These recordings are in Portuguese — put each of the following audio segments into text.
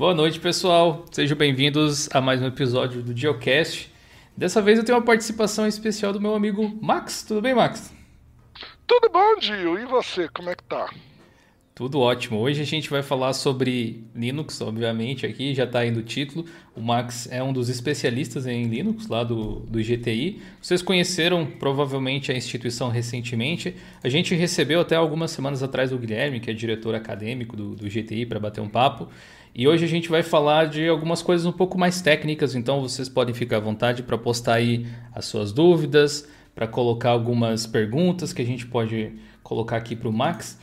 Boa noite, pessoal. Sejam bem-vindos a mais um episódio do Geocast. Dessa vez eu tenho uma participação especial do meu amigo Max. Tudo bem, Max? Tudo bom, Dio. E você, como é que tá? Tudo ótimo. Hoje a gente vai falar sobre Linux, obviamente, aqui já está aí no título. O Max é um dos especialistas em Linux lá do, do GTI. Vocês conheceram provavelmente a instituição recentemente. A gente recebeu até algumas semanas atrás o Guilherme, que é diretor acadêmico do, do GTI, para bater um papo. E hoje a gente vai falar de algumas coisas um pouco mais técnicas, então vocês podem ficar à vontade para postar aí as suas dúvidas, para colocar algumas perguntas que a gente pode colocar aqui para o Max.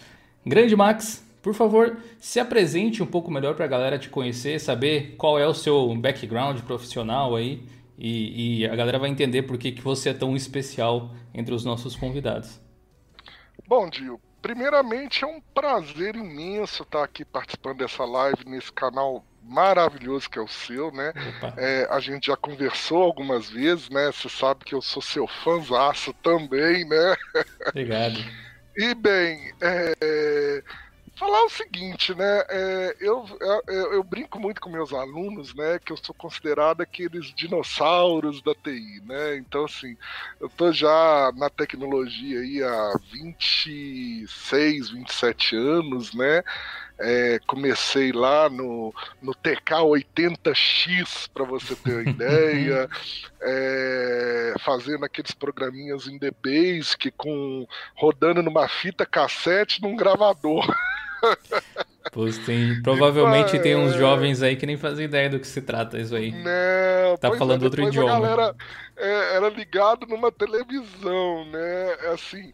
Grande Max, por favor, se apresente um pouco melhor para a galera te conhecer, saber qual é o seu background profissional aí e, e, a galera vai entender por que, que você é tão especial entre os nossos convidados. Bom, Dio, primeiramente é um prazer imenso estar aqui participando dessa live nesse canal maravilhoso que é o seu, né? É, a gente já conversou algumas vezes, né? Você sabe que eu sou seu fãzaço também, né? Obrigado. E bem, é, falar o seguinte, né? É, eu, eu, eu, brinco muito com meus alunos, né? Que eu sou considerado aqueles dinossauros da TI, né? Então, assim, eu tô já na tecnologia aí há 26, 27 anos, né? É, comecei lá no, no TK80X, para você ter uma ideia, é, fazendo aqueles programinhas em The Basic, com, rodando numa fita cassete num gravador. Pois tem, provavelmente tem uns jovens aí que nem fazem ideia do que se trata isso aí. Não, tá falando é, outro idioma. A galera é, era ligado numa televisão, né? Assim,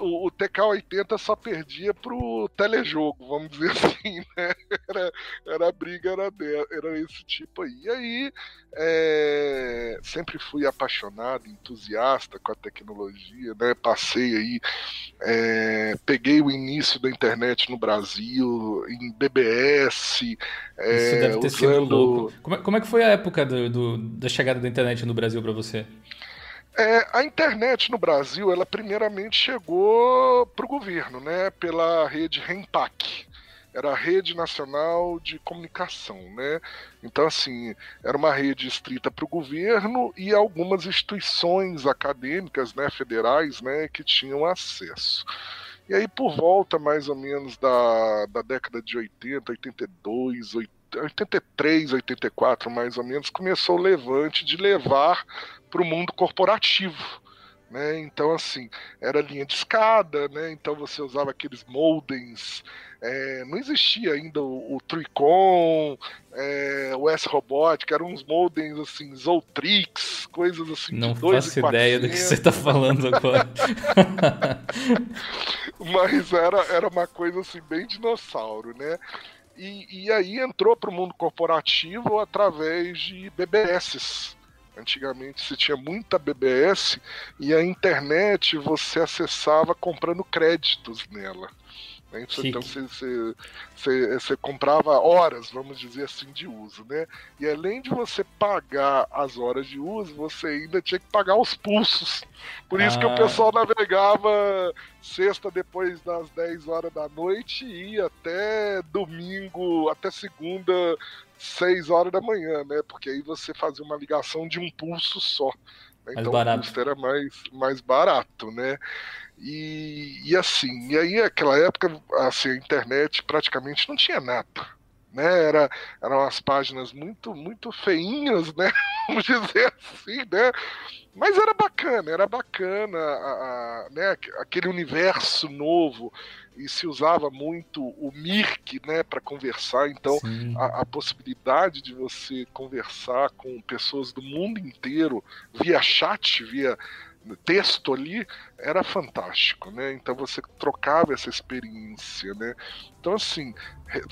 o, o TK-80 só perdia pro telejogo, vamos dizer assim, né? Era, era a briga, era, era esse tipo aí. E aí, é, sempre fui apaixonado, entusiasta com a tecnologia, né? Passei aí, é, peguei o início da internet no Brasil, em BBS, é, Isso deve ter usando... sido louco. Como é, como é que foi a época do, do, da chegada da internet no Brasil para você? É, a internet no Brasil, ela primeiramente chegou para o governo, né, pela rede REMPAC, era a Rede Nacional de Comunicação, né? Então, assim, era uma rede estrita para o governo e algumas instituições acadêmicas, né, federais, né, que tinham acesso. E aí, por volta mais ou menos da, da década de 80, 82, 83, 84 mais ou menos, começou o levante de levar para o mundo corporativo. Né? Então, assim, era linha de escada, né? então você usava aqueles modems. É, não existia ainda o, o Tricon, é, o S-Robot, eram uns modems assim, Zoltrix, coisas assim. Não faço ideia do que você está falando agora. Mas era, era uma coisa assim, bem dinossauro, né? E, e aí entrou para o mundo corporativo através de BBS, Antigamente se tinha muita BBS e a internet você acessava comprando créditos nela. Né? Então você, comprava horas, vamos dizer assim, de uso, né? E além de você pagar as horas de uso, você ainda tinha que pagar os pulsos. Por isso ah. que o ah. pessoal navegava sexta depois das 10 horas da noite e ia até domingo, até segunda 6 horas da manhã, né? Porque aí você fazia uma ligação de um pulso só. Né? Então o custo era mais, mais barato, né? E, e assim, e aí naquela época assim, a internet praticamente não tinha nada. Né, era, eram as páginas muito muito feinhas, né? Vamos dizer assim, né? Mas era bacana, era bacana a, a, né? aquele universo novo e se usava muito o Mirk, né, para conversar. Então, a, a, possibilidade de você conversar com pessoas do mundo inteiro via chat, via texto ali, era fantástico, né? Então você trocava essa experiência, né? Então assim,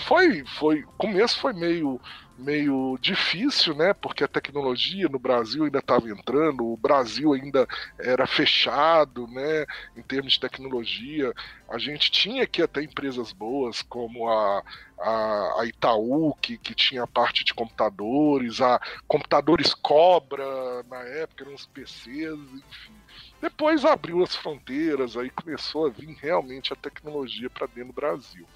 foi, foi, começo foi meio meio difícil, né? Porque a tecnologia no Brasil ainda estava entrando, o Brasil ainda era fechado, né? Em termos de tecnologia, a gente tinha aqui até empresas boas como a, a, a Itaú que, que tinha a parte de computadores, a computadores Cobra na época eram os PCs, enfim. Depois abriu as fronteiras, aí começou a vir realmente a tecnologia para dentro do Brasil.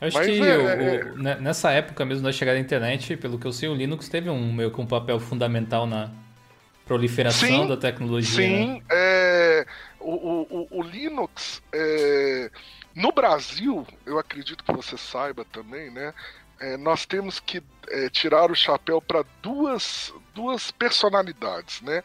Acho Mas que é, o, é... o, né, nessa época mesmo da chegada da internet, pelo que eu sei, o Linux teve um meio que um papel fundamental na proliferação sim, da tecnologia. Sim, né? é, o, o, Linux é, no Brasil, eu acredito que você saiba também, né? É, nós temos que é, tirar o chapéu para duas, duas personalidades, né?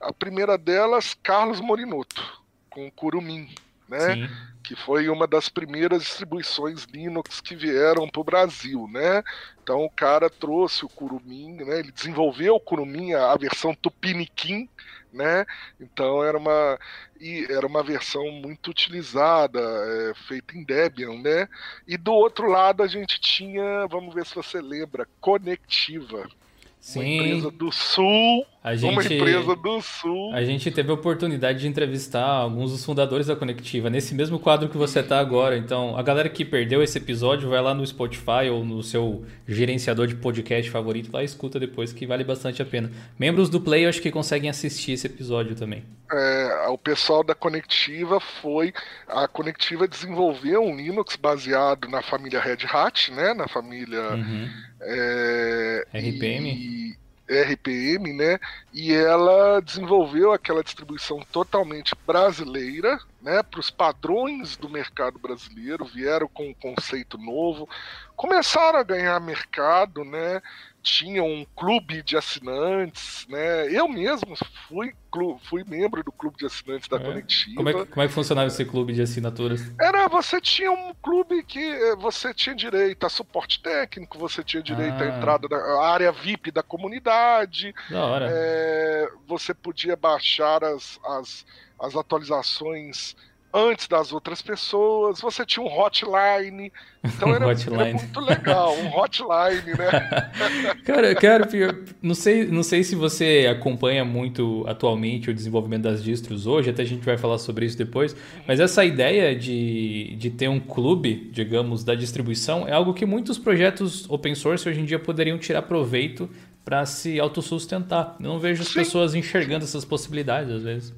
A primeira delas, Carlos Morinoto, com o Curumim, né? Sim que foi uma das primeiras distribuições Linux que vieram para o Brasil, né? Então o cara trouxe o Kurumin, né? Ele desenvolveu o Kurumin, a, versão Tupiniquim, né? Então era uma e era uma versão muito utilizada, é, feita em Debian, né? E do outro lado a gente tinha, vamos ver se você lembra, Conectiva, Sim. Uma empresa do Sul. A gente, uma empresa do Sul. A gente teve a oportunidade de entrevistar alguns dos fundadores da Conectiva, nesse mesmo quadro que você está agora. Então, a galera que perdeu esse episódio, vai lá no Spotify ou no seu gerenciador de podcast favorito lá escuta depois, que vale bastante a pena. Membros do Play, eu acho que conseguem assistir esse episódio também. É, o pessoal da Conectiva foi. A Conectiva desenvolveu um Linux baseado na família Red Hat, né? Na família. Uhum é, RPM? E, RPM, né? E ela desenvolveu aquela distribuição totalmente brasileira, né? Para os padrões do mercado brasileiro, vieram com um conceito novo, começaram a ganhar mercado, né? tinha um clube de assinantes, né? Eu mesmo fui, fui membro do clube de assinantes da é. Conectiva. Como é, que, como é que funcionava esse clube de assinaturas? Era, você tinha um clube que eh, você tinha direito a suporte técnico, você tinha direito ah. à entrada da área VIP da comunidade. Da hora. É, você podia baixar as, as, as atualizações antes das outras pessoas, você tinha um hotline, então era, hotline. era muito legal, um hotline, né? cara, cara, não sei, não sei se você acompanha muito atualmente o desenvolvimento das distros hoje, até a gente vai falar sobre isso depois, mas essa ideia de, de ter um clube, digamos, da distribuição é algo que muitos projetos open source hoje em dia poderiam tirar proveito para se autossustentar. Eu não vejo as Sim. pessoas enxergando essas possibilidades às vezes.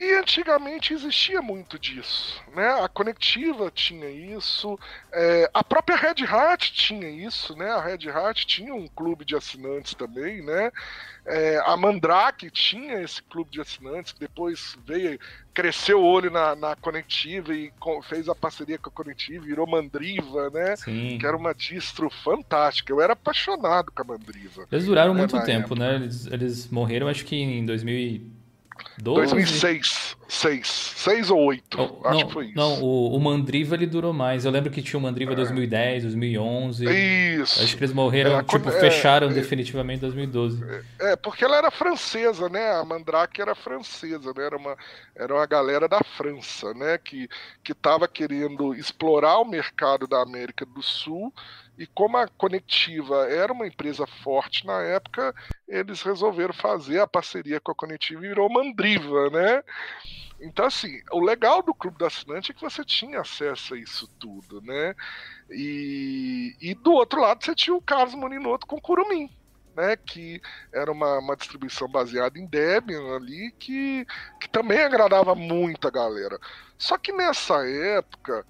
E antigamente existia muito disso, né? A Conectiva tinha isso, é, a própria Red Hat tinha isso, né? A Red Hat tinha um clube de assinantes também, né? É, a Mandrake tinha esse clube de assinantes, que depois veio, cresceu o olho na, na Conectiva e fez a parceria com a Conectiva, virou Mandriva, né? Sim. Que era uma distro fantástica. Eu era apaixonado com a Mandriva. Eles duraram né, muito tempo, época. né? Eles, eles morreram, acho que em 2000 12? 2006. 6. 6 ou 8. Oh, acho não, que foi isso. Não, o, o, Mandriva ele durou mais. Eu lembro que tinha o Mandriva é. 2010, 2011. Isso. Acho que eles morreram, é, tipo, é, fecharam é, definitivamente em 2012. É, porque ela era francesa, né? A Mandrake era francesa, né? Era uma, era uma galera da França, né? Que, que tava querendo explorar o mercado da América do Sul e como a Conectiva era uma empresa forte na época, eles resolveram fazer a parceria com a Conectiva e virou Mandriva, né? Então, assim, o legal do Clube do Assinante é que você tinha acesso a isso tudo, né? E, e do outro lado você tinha o Carlos Moninoto com Curumim, né, que era uma, uma distribuição baseada em Debian ali, que, que também agradava muito a galera. Só que nessa época,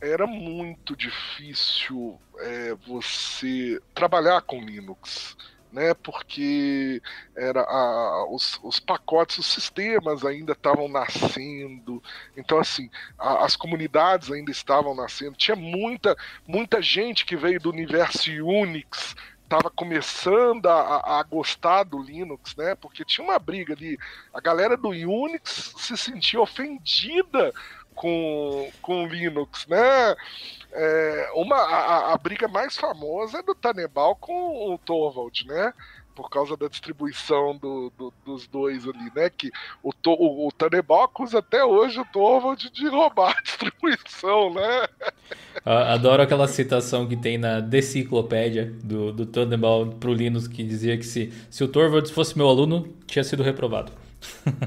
era muito difícil é, você trabalhar com Linux. Né, porque era a, os, os, pacotes, os sistemas ainda estavam nascendo, então assim a, as comunidades ainda estavam nascendo. Tinha muita muita gente que veio do universo Unix estava começando a, a, gostar do Linux, né? Porque tinha uma briga ali. A galera do Unix se sentia ofendida com, com Linux, né? É, uma, a, a, briga mais famosa é do Tanebal com o Torvald, né? Por causa da distribuição do, do, dos dois ali, né? Que o, o, o acusa até hoje o Torvald de roubar a distribuição, né? Adoro aquela citação que tem na deciclopédia do, do Tannenbaum pro Linux que dizia que se, se o Torvalds fosse meu aluno, tinha sido reprovado.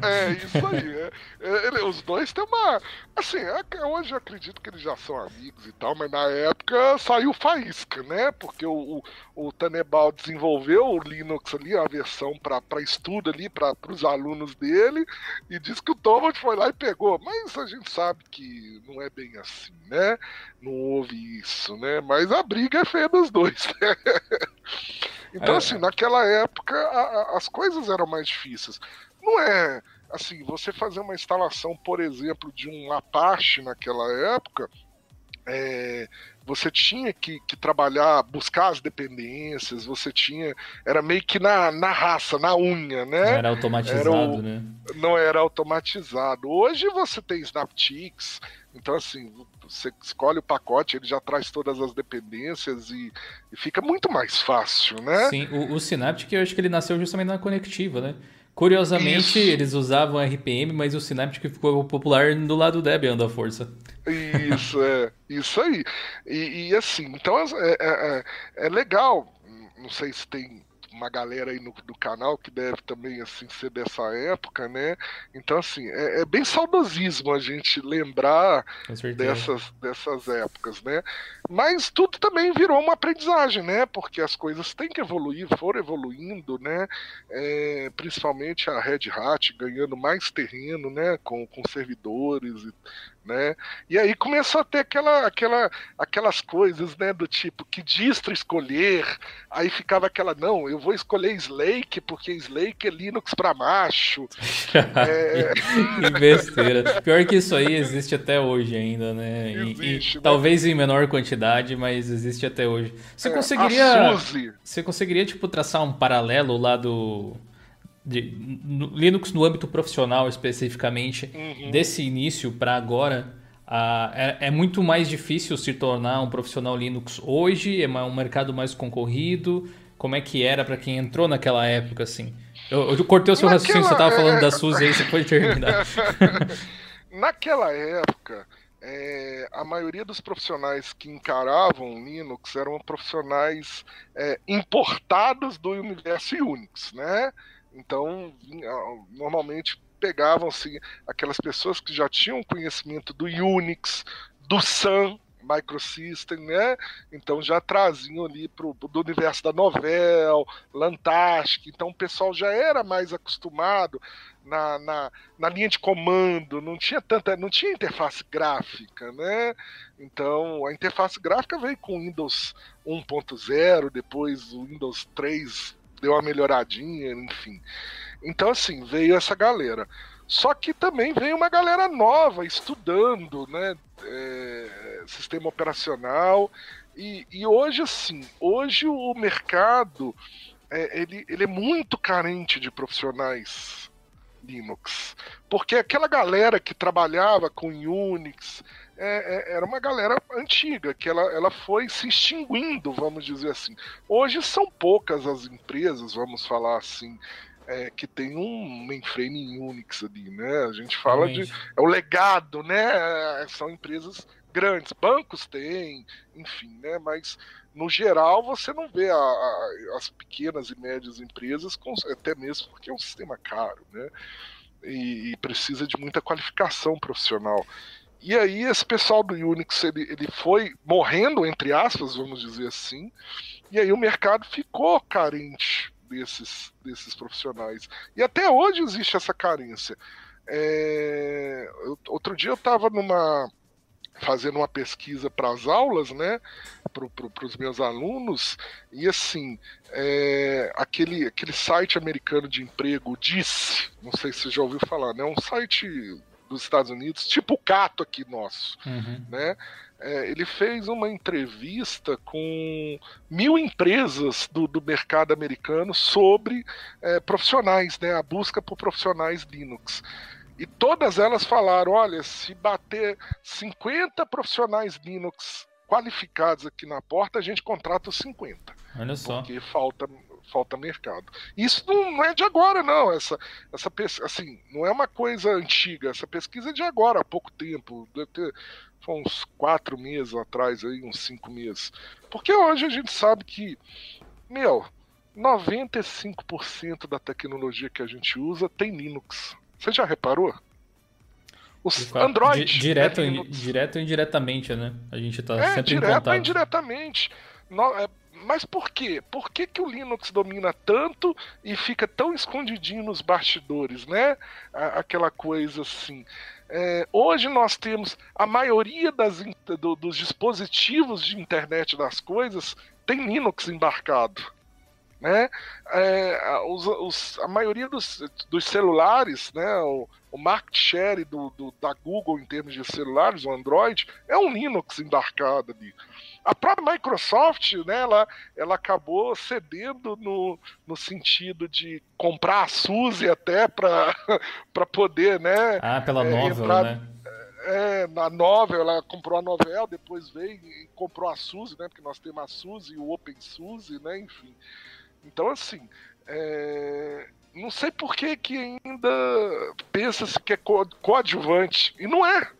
É, isso aí. É, é, ele, os dois têm uma. Assim, é, hoje eu acredito que eles já são amigos e tal, mas na época saiu faísca, né? Porque o, o, o Tanebal desenvolveu o Linux ali, a versão para estudo ali, para os alunos dele, e disse que o Thomas foi lá e pegou. Mas a gente sabe que não é bem assim, né? Não houve isso, né? Mas a briga é feia dos dois, né? Então, é. assim, naquela época a, a, as coisas eram mais difíceis. Não é assim, você fazer uma instalação, por exemplo, de um Apache naquela época, é, você tinha que, que, trabalhar, buscar as dependências, você tinha. Era meio que na, na raça, na unha, né? Não era automatizado, era o, né? Não era automatizado. Hoje você tem Snaptics, então assim, você escolhe o pacote, ele já traz todas as dependências e, e fica muito mais fácil, né? Sim, o, o Synaptic eu acho que ele nasceu justamente na conectiva, né? Curiosamente, Isso. eles usavam RPM, mas o Synaptic ficou popular do lado Debian da força. Isso, é. Isso aí. E, e assim, então é, é, é, é legal. Não sei se tem uma galera aí no, do canal que deve também assim ser dessa época, né? Então assim é, é bem saudosismo a gente lembrar dessas dessas épocas, né? Mas tudo também virou uma aprendizagem, né? Porque as coisas têm que evoluir, foram evoluindo, né? É, principalmente a Red Hat ganhando mais terreno, né? Com, com servidores né? E aí começou a ter aquela, aquela, aquelas coisas, né, do tipo que distro escolher, aí ficava aquela não, eu vou escolher Slake porque Slake é Linux para macho. é... que besteira. Pior que isso aí existe até hoje ainda, né? Existe, e, né? Talvez em menor quantidade, mas existe até hoje. Você é, conseguiria, você conseguiria tipo traçar um paralelo lá do de, no, Linux no âmbito profissional especificamente, uhum. desse início para agora, uh, é, é, muito mais difícil se tornar um profissional Linux hoje, é um mercado mais concorrido. Como é que era para quem entrou naquela época, assim? Eu, eu cortei o seu naquela... raciocínio, você estava falando da Suzy aí, você pode terminar. naquela época, é, a maioria dos profissionais que encaravam Linux eram profissionais é, importados do universo Unix, né? Então, normalmente pegavam-se aquelas pessoas que já tinham conhecimento do Unix, do Sun, Microsystem, né? Então já traziam ali pro, do universo da Novel, Lantastic, então o pessoal já era mais acostumado na, na, na, linha de comando, não tinha tanta, não tinha interface gráfica, né? Então a interface gráfica veio com Windows 1.0, depois o Windows 3 deu uma melhoradinha, enfim. Então, assim, veio essa galera. Só que também veio uma galera nova estudando, né? É, sistema operacional. E, e, hoje, assim, hoje o mercado é, ele, ele é muito carente de profissionais Linux. Porque aquela galera que trabalhava com Unix, é, é, era uma galera antiga, que ela, ela foi se extinguindo, vamos dizer assim. Hoje são poucas as empresas, vamos falar assim, é, que tem um mainframe em Unix ali, né? A gente fala Realmente. de. É o legado, né? São empresas grandes, bancos têm, enfim, né? Mas no geral você não vê a, a, as pequenas e médias empresas, com, até mesmo porque é um sistema caro, né? E, e precisa de muita qualificação profissional. E aí esse pessoal do Unix ele, ele foi morrendo, entre aspas, vamos dizer assim, e aí o mercado ficou carente desses, desses profissionais. E até hoje existe essa carência. É... Outro dia eu estava numa fazendo uma pesquisa para as aulas, né, para pro, os meus alunos, e assim, é, aquele, aquele site americano de emprego, DIS, não sei se você já ouviu falar, né, um site dos Estados Unidos, tipo o Cato aqui nosso, uhum. né? É, ele fez uma entrevista com mil empresas do, do mercado americano sobre é, profissionais, né? A busca por profissionais Linux. E todas elas falaram: olha, se bater 50 profissionais Linux qualificados aqui na porta, a gente contrata os 50. Olha só. Porque falta, falta mercado. Isso não é de agora, não. Essa, essa assim, não é uma coisa antiga. Essa pesquisa é de agora, há pouco tempo. Deve ter foi uns quatro meses atrás, aí, uns cinco meses. Porque hoje a gente sabe que, meu, 95% da tecnologia que a gente usa tem Linux. Você já reparou? Os Android. Di direto, é direto ou indiretamente, né? A gente está é, sempre direto em contato. ou indiretamente. No, é, mas por quê? Por que, que o Linux domina tanto e fica tão escondidinho nos bastidores, né? Aquela coisa assim. É, hoje nós temos a maioria das, do, dos dispositivos de internet das coisas tem Linux embarcado. Né? É, os, os, a maioria dos, dos celulares, né, o, o market share do, do, da Google em termos de celulares, o Android, é um Linux embarcado ali. A própria Microsoft, né, ela, ela acabou cedendo no, no sentido de comprar a SUSE até para poder, né? Ah, pela é, novel, entrar, né? É, na novel, ela comprou a novel, depois veio e comprou a SUSE, né? Porque nós temos a SUSE e o OpenSUSE, né? Enfim. Então, assim, é... não sei por que, que ainda pensa-se que é co coadjuvante. E não é.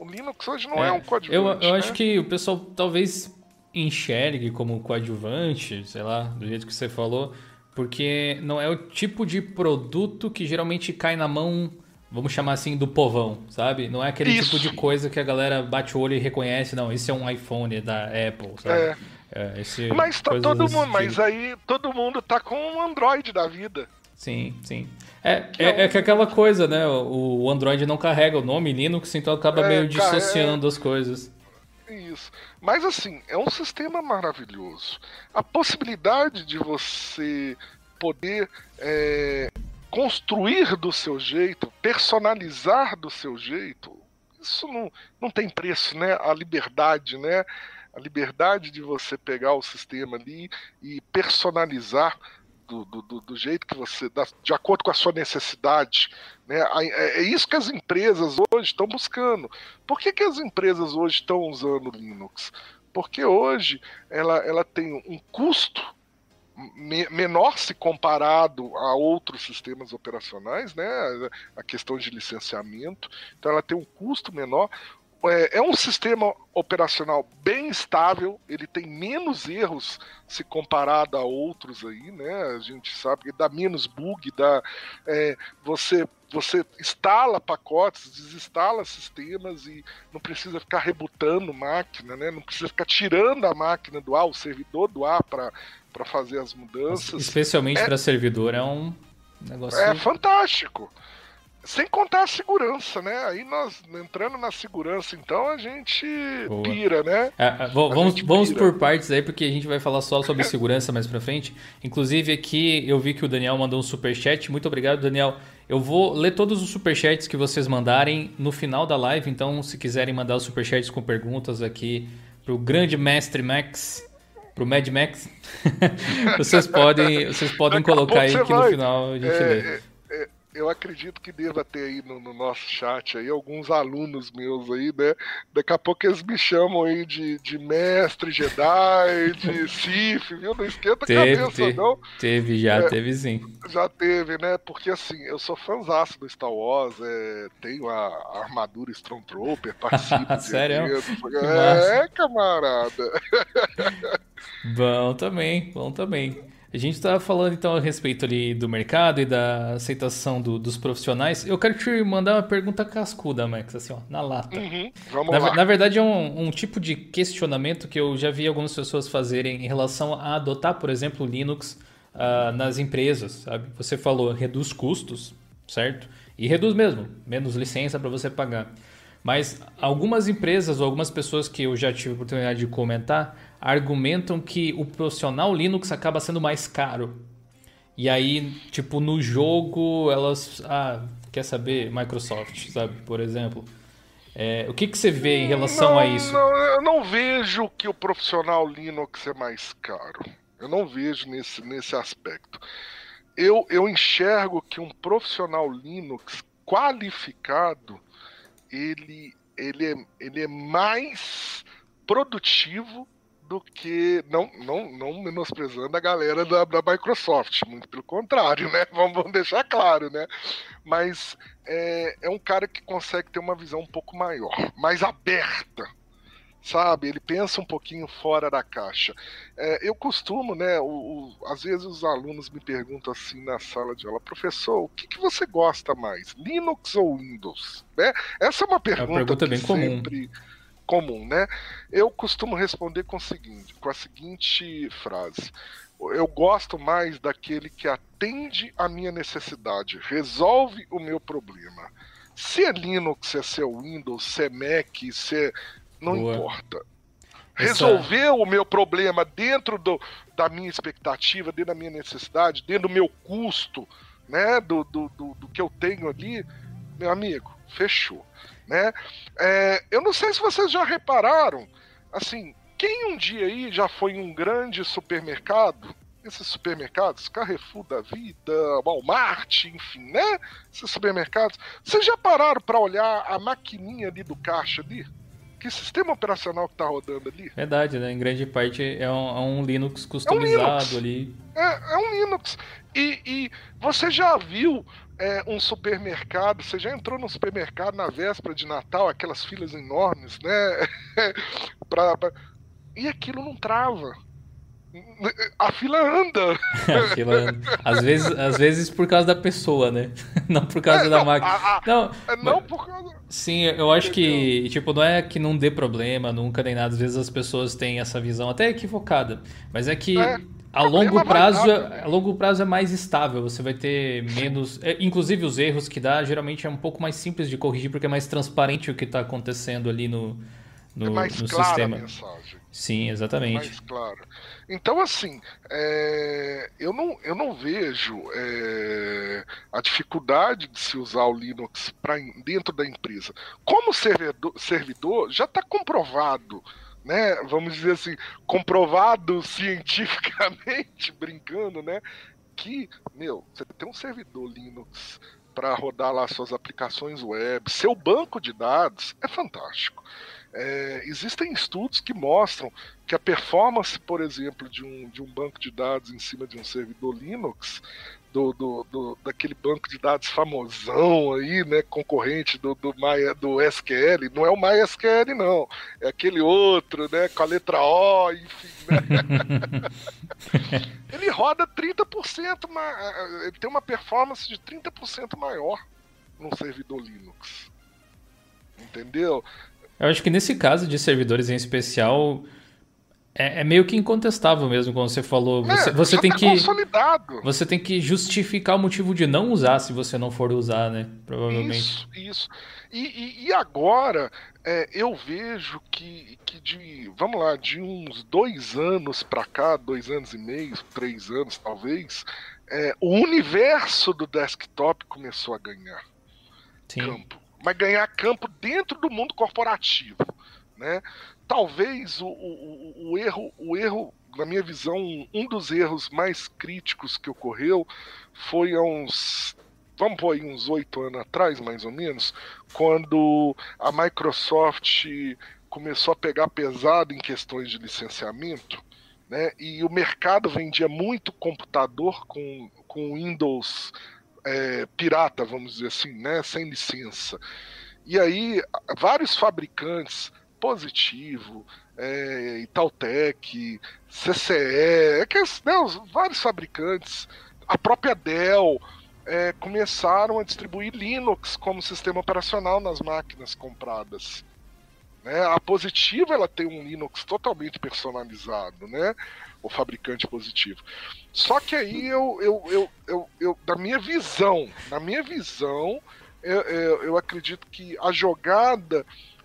O Linux hoje não é, é um coadjuvante. Eu, eu né? acho que o pessoal talvez enxergue como coadjuvante, sei lá, do jeito que você falou, porque não é o tipo de produto que geralmente cai na mão, vamos chamar assim, do povão, sabe? Não é aquele Isso. tipo de coisa que a galera bate o olho e reconhece, não, esse é um iPhone da Apple, sabe? É. É, mas tá todo mundo, mas aí todo mundo tá com um Android da vida. Sim, sim. É, é, é, que aquela coisa, né? O Android não carrega o nome Linux, então acaba é, meio dissociando as coisas. Isso. Mas assim, é um sistema maravilhoso. A possibilidade de você poder é, construir do seu jeito, personalizar do seu jeito, isso não, não tem preço, né? A liberdade, né? a liberdade de você pegar o sistema ali e personalizar do, do, do, jeito que você de acordo com a sua necessidade. Né? É, é isso que as empresas hoje estão buscando. Por que, que as empresas hoje estão usando Linux? Porque hoje ela, ela tem um custo menor se comparado a outros sistemas operacionais, né? A questão de licenciamento. Então ela tem um custo menor é, é, um sistema operacional bem estável, ele tem menos erros se comparado a outros aí, né? A gente sabe que dá menos bug, dá, é, você, você instala pacotes, desinstala sistemas e não precisa ficar rebutando máquina, né? Não precisa ficar tirando a máquina do ar, o servidor do ar para fazer as mudanças. Especialmente é, para servidor é um negócio. É fantástico. Sem contar a segurança, né? Aí nós entrando na segurança, então a gente Boa. pira, né? É, é vamos, vamos por partes aí, porque a gente vai falar só sobre segurança mais pra frente. Inclusive aqui eu vi que o Daniel mandou um super chat. Muito obrigado, Daniel. Eu vou ler todos os superchats que vocês mandarem no final da live, então se quiserem mandar os superchats com perguntas aqui pro grande mestre Max, pro Mad Max, vocês podem, vocês podem colocar aí que no final a gente é, lê. É eu acredito que deva ter aí no, no, nosso chat aí alguns alunos meus aí, né? Daqui a pouco eles me chamam aí de, de mestre Jedi, de Sif, viu? Não esquenta teve, a cabeça, teve, não. Teve, já é, teve sim. Já teve, né? Porque assim, eu sou fãzaço do Star Wars, é, tenho a, a armadura Stormtrooper, participo. Sério? É, camarada. bom também, bom também. A gente estava falando então a respeito ali do mercado e da aceitação do, dos profissionais. Eu quero te mandar uma pergunta cascuda, Max, assim, ó, na lata. Uhum, vamos na, lá. na verdade, é um, um, tipo de questionamento que eu já vi algumas pessoas fazerem em relação a adotar, por exemplo, Linux uh, nas empresas, sabe? Você falou, reduz custos, certo? E reduz mesmo, menos licença para você pagar. Mas algumas empresas ou algumas pessoas que eu já tive a oportunidade de comentar argumentam que o profissional Linux acaba sendo mais caro. E aí, tipo, no jogo elas. Ah, quer saber? Microsoft, sabe? Por exemplo. É, o que, que você vê em relação não, a isso? Não, eu não vejo que o profissional Linux é mais caro. Eu não vejo nesse, nesse aspecto. Eu, eu enxergo que um profissional Linux qualificado ele, ele, é, ele é mais produtivo do que. Não, não, não menosprezando a galera da, da Microsoft, muito pelo contrário, né? Vamos, vamos deixar claro, né? Mas é, é um cara que consegue ter uma visão um pouco maior, mais aberta. sabe? Ele pensa um pouquinho fora da caixa. É, eu costumo, né? O, o, às vezes os alunos me perguntam assim na sala de aula, professor, o que, que você gosta mais, Linux ou Windows? Né? Essa é uma pergunta, é uma pergunta bem sempre comum. Comum, né? Eu costumo responder com, o seguinte, com a seguinte frase: eu gosto mais daquele que atende a minha necessidade, resolve o meu problema. Se é Linux, se é seu Windows, se é Mac, se é não Boa. importa. Resolver o meu problema dentro do, da minha expectativa, dentro da minha necessidade, dentro do meu custo, né? Do, do, do, do que eu tenho ali, meu amigo, fechou. Né? É, eu não sei se vocês já repararam, assim, quem um dia aí já foi em um grande supermercado, esses supermercados, Carrefour da vida, Walmart, enfim, né? Esses supermercados, vocês já pararam para olhar a maquininha ali do caixa ali? Que sistema operacional que tá rodando ali? Verdade, né? Em grande parte é um, é um Linux customizado é um Linux. ali. É, é um Linux. E, e você já viu é, um supermercado, você já entrou no supermercado na véspera de Natal, aquelas filas enormes, né? pra, pra... E aquilo não trava. A fila anda. a fila anda. Às vezes, às vezes por causa da pessoa, né? Não por causa é, da não, máquina. A, a, não, é, não mas, por causa. Sim, eu acho que, tipo, não é que não dê problema nunca nem nada. Às vezes as pessoas têm essa visão até equivocada. Mas é que é, a longo prazo, é, a longo prazo é mais estável. Você vai ter menos. É, inclusive os erros que dá, geralmente é um pouco mais simples de corrigir, porque é mais transparente o que está acontecendo ali no, no, é mais no clara sistema. A mensagem. Sim, exatamente. É mais claro. Então, assim, é, eu, não, eu não vejo é, a dificuldade de se usar o Linux pra, dentro da empresa. Como servidor, servidor já está comprovado, né? Vamos dizer assim, comprovado cientificamente, brincando, né? Que, meu, você tem um servidor Linux para rodar lá suas aplicações web, seu banco de dados é fantástico. É, existem estudos que mostram que a performance, por exemplo, de um, de um banco de dados em cima de um servidor Linux, do, do, do daquele banco de dados famosão aí, né, concorrente do, do, do SQL, não é o MySQL não, é aquele outro, né, com a letra O, enfim, né? ele roda 30%, ele tem uma performance de 30% maior num servidor Linux. Entendeu? Eu acho que nesse caso de servidores em especial, é, é, meio que incontestável mesmo, como você falou. É, você, você tem tá que. Consolidado. Você tem que justificar o motivo de não usar se você não for usar, né? Provavelmente. Isso, isso. E, e, e agora é, eu vejo que, que de. Vamos lá, de uns dois anos para cá, dois anos e meio, três anos talvez, é, o universo do desktop começou a ganhar Sim. campo mas ganhar campo dentro do mundo corporativo. Né? Talvez o, o, o, erro, o erro, na minha visão, um dos erros mais críticos que ocorreu foi há uns vamos pôr aí uns oito anos atrás, mais ou menos, quando a Microsoft começou a pegar pesado em questões de licenciamento, né? E o mercado vendia muito computador com, com Windows é, pirata, vamos dizer assim, né, sem licença. E aí, vários fabricantes, Positivo, é, CCE, é que, né, vários fabricantes, a própria Dell, é, começaram a distribuir Linux como sistema operacional nas máquinas compradas. Né? A Positivo ela tem um Linux totalmente personalizado, né? O fabricante positivo. Só que aí eu, eu, eu, eu, eu da minha visão, na minha visão, eu, eu, eu acredito que a jogada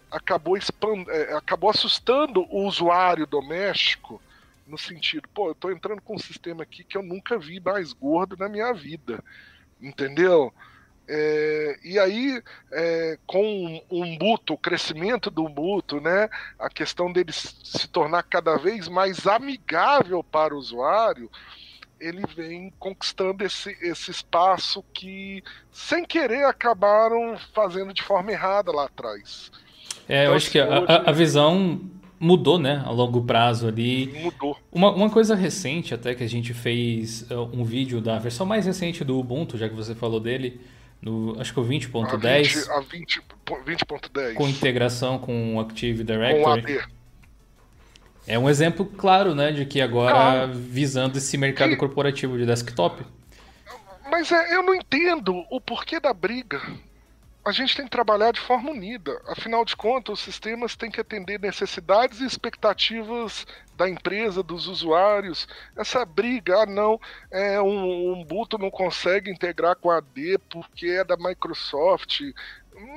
acabou, expand... É, acabou assustando o usuário doméstico no sentido, pô, eu tô entrando com um sistema aqui que eu nunca vi mais gordo na minha vida. Entendeu? É, e aí, é, com o Umbuto, o crescimento do Umbuto, né, a questão dele se tornar cada vez mais amigável para o usuário, ele vem conquistando esse, esse espaço que, sem querer, acabaram fazendo de forma errada lá atrás. É, então, eu acho que a, hoje... a, visão mudou, né, a longo prazo ali. Mudou. Uma, uma coisa recente até que a gente fez uh, um vídeo da versão mais recente do Ubuntu, já que você falou dele, no, acho que o 20.10. A 20.10. 20, 20 com integração com o Active Directory. Com. É um exemplo claro, né, de que agora claro. visando esse mercado e... corporativo de desktop. Mas é, eu não entendo o porquê da briga. A gente tem que trabalhar de forma unida. Afinal de contas, os sistemas têm que atender necessidades e expectativas da empresa, dos usuários. Essa briga, ah, não, é, um, um Ubuntu não consegue integrar com a AD porque é da Microsoft.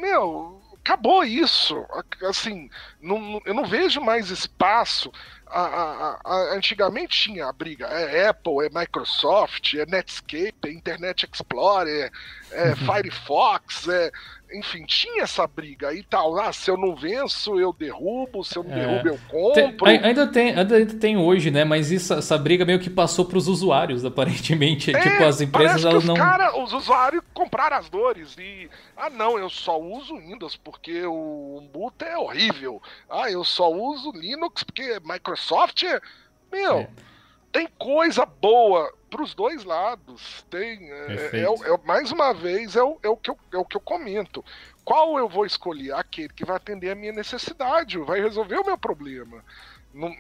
Meu, acabou isso. Assim, não, eu não vejo mais espaço. A, a, a, antigamente tinha a briga, é Apple, é Microsoft, é Netscape, é Internet Explorer, é uhum. Firefox, é enfim, tinha essa briga aí tal. Ah, se eu não venço, eu derrubo, se eu não é. derrubo, eu compro. Tem, ainda, tem, ainda tem hoje, né? Mas isso, essa briga meio que passou para os usuários, aparentemente. É, tipo, as empresas elas os não. Cara, os usuários compraram as dores e. Ah, não, eu só uso Windows porque o Ubuntu é horrível. Ah, eu só uso Linux porque Microsoft é. Meu. É tem coisa boa para os dois lados. Tem, é, é, é, mais uma vez, é o, é, o que eu, é o que eu comento. Qual eu vou escolher? Aquele que vai atender a minha necessidade, vai resolver o meu problema. Não,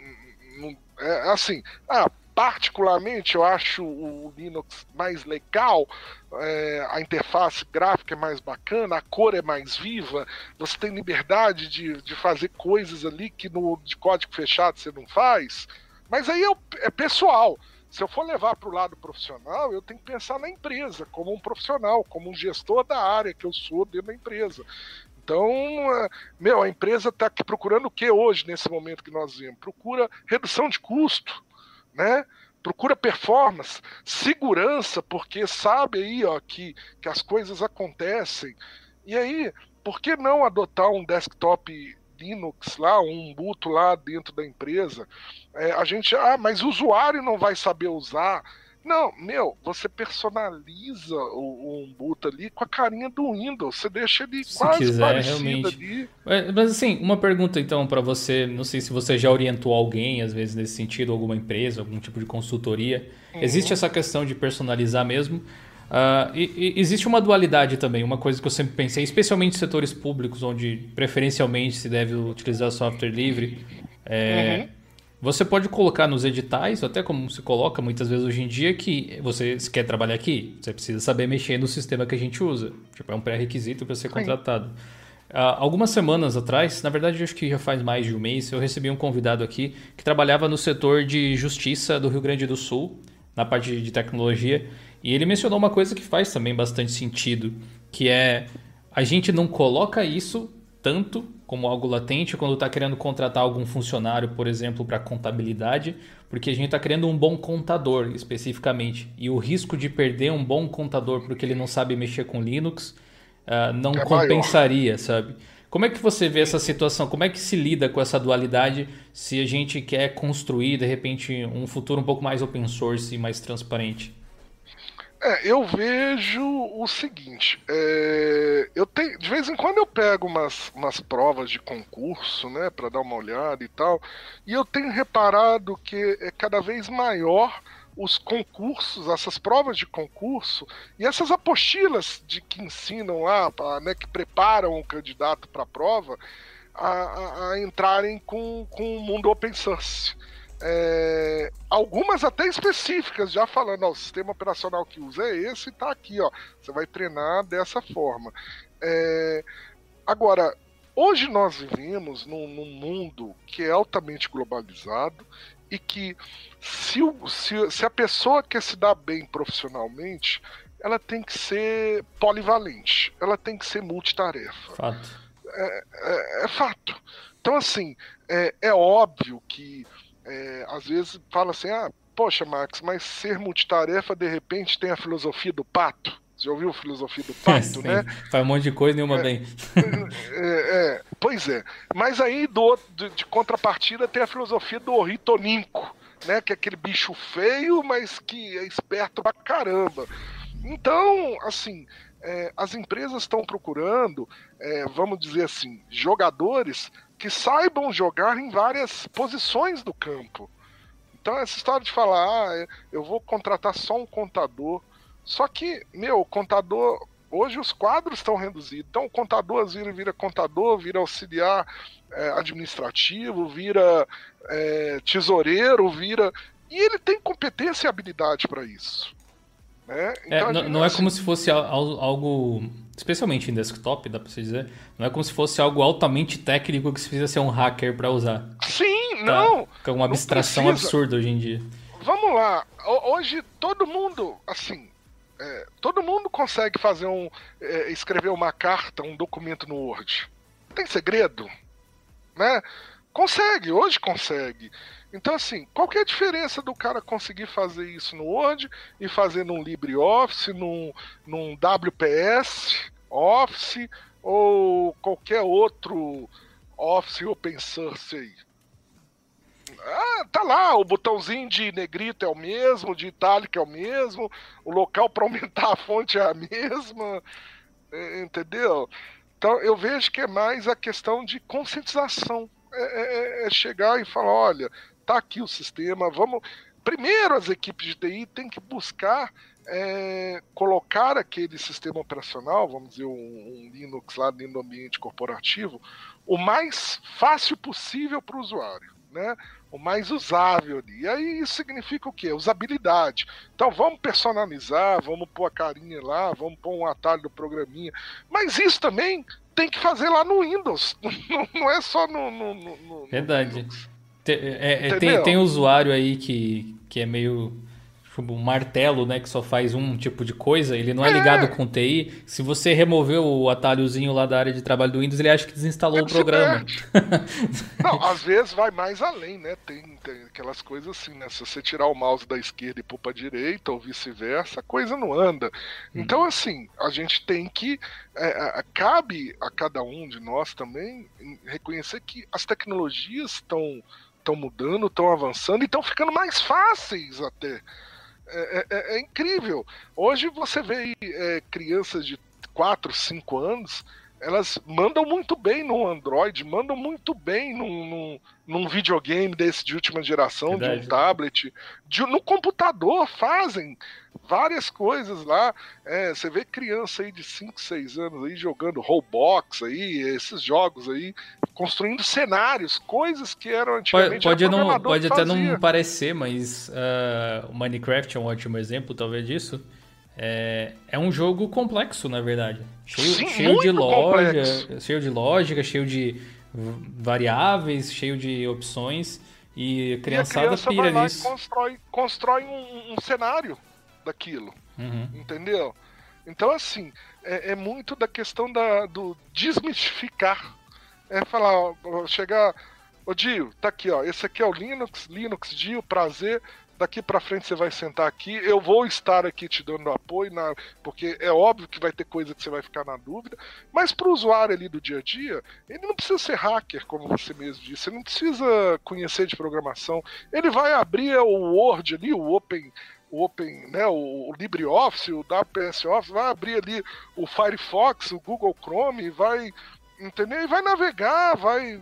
não, é assim, ah, particularmente eu acho o Linux mais legal, é, a interface gráfica é mais bacana, a cor é mais viva, você tem liberdade de, de fazer coisas ali que no de código fechado você não faz. Mas aí é, pessoal. Se eu for levar para o lado profissional, eu tenho que pensar na empresa, como um profissional, como um gestor da área que eu sou dentro da empresa. Então, é, meu, a empresa está procurando o que hoje, nesse momento que nós vemos? Procura redução de custo, né? Procura performance, segurança, porque sabe aí ó, que, que as coisas acontecem. E aí, por que não adotar um desktop Linux lá, um Ubuntu lá dentro da empresa. É, a gente, ah, mas o usuário não vai saber usar. Não, meu, você personaliza o, o Ubuntu ali com a carinha do Windows. Você deixa ele se quase quiser, parecido realmente. ali. É, mas assim, uma pergunta então para você, não sei se você já orientou alguém, às vezes nesse sentido, alguma empresa, algum tipo de consultoria. Uhum. Existe essa questão de personalizar mesmo? Uh, e, e existe uma dualidade também, uma coisa que eu sempre pensei, especialmente em setores públicos, onde preferencialmente se deve utilizar software livre. É, uhum. Você pode colocar nos editais, até como se coloca muitas vezes hoje em dia, que você quer trabalhar aqui, você precisa saber mexer no sistema que a gente usa. Tipo, é um pré-requisito para ser contratado. Uh, algumas semanas atrás, na verdade acho que já faz mais de um mês, eu recebi um convidado aqui que trabalhava no setor de justiça do Rio Grande do Sul, na parte de tecnologia. E ele mencionou uma coisa que faz também bastante sentido, que é a gente não coloca isso tanto como algo latente quando está querendo contratar algum funcionário, por exemplo, para contabilidade, porque a gente está querendo um bom contador especificamente. E o risco de perder um bom contador porque ele não sabe mexer com Linux uh, não é compensaria, maior. sabe? Como é que você vê essa situação? Como é que se lida com essa dualidade se a gente quer construir, de repente, um futuro um pouco mais open source e mais transparente? É, eu vejo o seguinte, é, eu tenho, de vez em quando eu pego umas, umas provas de concurso, né, para dar uma olhada e tal, e eu tenho reparado que é cada vez maior os concursos, essas provas de concurso e essas apostilas de que ensinam lá, pra, né, que preparam o candidato para a prova a, entrarem com, com o mundo open source. É, algumas até específicas, já falando, ó, o sistema operacional que usa é esse e tá aqui, ó. Você vai treinar dessa forma. É, agora, hoje nós vivemos num, num, mundo que é altamente globalizado e que se, se, se a pessoa quer se dar bem profissionalmente, ela tem que ser polivalente, ela tem que ser multitarefa. Fato. É, é, é fato. Então, assim, é, é óbvio que é, às vezes fala assim, ah, poxa, Max, mas ser multitarefa de repente tem a filosofia do pato. Você ouviu a filosofia do pato, é, né? Faz um monte de coisa, nenhuma é, bem. É, é, pois é. Mas aí, do, de, de, contrapartida, tem a filosofia do orritoninco, né? Que é aquele bicho feio, mas que é esperto pra caramba. Então, assim, é, as empresas estão procurando, é, vamos dizer assim, jogadores que saibam jogar em várias posições do campo. Então, essa história de falar, ah, eu vou contratar só um contador. Só que, meu, o contador Hoje os quadros estão reduzidos. Então o contador vira, vira contador, vira auxiliar é, administrativo, vira é, tesoureiro, vira. E ele tem competência e habilidade para isso. Né? É, então, é, não, não assim... é como se fosse algo, especialmente em desktop, dá para você dizer, não é como se fosse algo altamente técnico que se fizesse um hacker para usar. Sim, tá? não. É uma abstração absurda hoje em dia. Vamos lá, hoje todo mundo, assim, é, todo mundo consegue fazer um. É, escrever uma carta, um documento no Word. Tem segredo? Né? Consegue, hoje consegue. Então, assim, qual que é a diferença do cara conseguir fazer isso no Word e fazer num LibreOffice, num, num WPS Office ou qualquer outro Office open source aí? Ah, tá lá, o botãozinho de negrito é o mesmo, de itálico é o mesmo, o local para aumentar a fonte é a mesma, entendeu? Então eu vejo que é mais a questão de conscientização. É, é, é, é chegar e falar, olha, tá aqui o sistema, vamos. Primeiro as equipes de TI têm que buscar é, colocar aquele sistema operacional, vamos dizer, um, um Linux lá dentro do ambiente corporativo, o mais fácil possível para o usuário. Né? O mais usável ali. E aí isso significa o quê? Usabilidade. Então vamos personalizar, vamos pôr a carinha lá, vamos pôr um atalho do programinha. Mas isso também tem que fazer lá no Windows. Não, é só no. no, no Verdade. No é, é, tem, tem usuário aí que, que é meio tipo, um martelo, né, que só faz um tipo de coisa, ele não é, é ligado com TI. Se você remover o atalhozinho lá da área de trabalho do Windows, ele acha que desinstalou o programa. não, às vezes vai mais além, né? Tem, tem, aquelas coisas assim, né? Se você tirar o mouse da esquerda e pôr pra direita, ou vice-versa, a coisa não anda. Hum. Então, assim, a gente tem que. É, cabe a cada um de nós também reconhecer que as tecnologias estão estão mudando, estão avançando e estão ficando mais fáceis até. É, é, é, incrível. Hoje você vê é, crianças de 4, 5 anos, elas mandam muito bem no Android, mandam muito bem num, num, num videogame desse de última geração, Verdade. de um tablet, de, no computador fazem várias coisas lá. É, você vê criança aí de 5, 6 anos aí jogando Roblox aí, esses jogos aí, construindo cenários, coisas que eram antigamente. Pode, pode, não, pode até não parecer, mas uh, o Minecraft é um ótimo exemplo, talvez, disso. É, é um jogo complexo, na verdade. Cheio, Sim, cheio de loja, cheio de lógica, cheio de variáveis, cheio de opções. E a criançada e a criança pira nisso. constrói, constrói um, um cenário daquilo. Uhum. Entendeu? Então, assim, é, é, muito da questão da, do desmistificar é falar, chegar, ô Dio, tá aqui, ó, esse aqui é o Linux, Linux Dio, prazer, daqui para frente você vai sentar aqui, eu vou estar aqui te dando apoio, na, porque é óbvio que vai ter coisa que você vai ficar na dúvida, mas para o usuário ali do dia a dia, ele não precisa ser hacker, como você mesmo disse, ele não precisa conhecer de programação, ele vai abrir o Word ali, o Open o Open, né, o, LibreOffice, o WPS Office, vai abrir ali o Firefox, o Google Chrome, vai entendeu? E vai navegar, vai,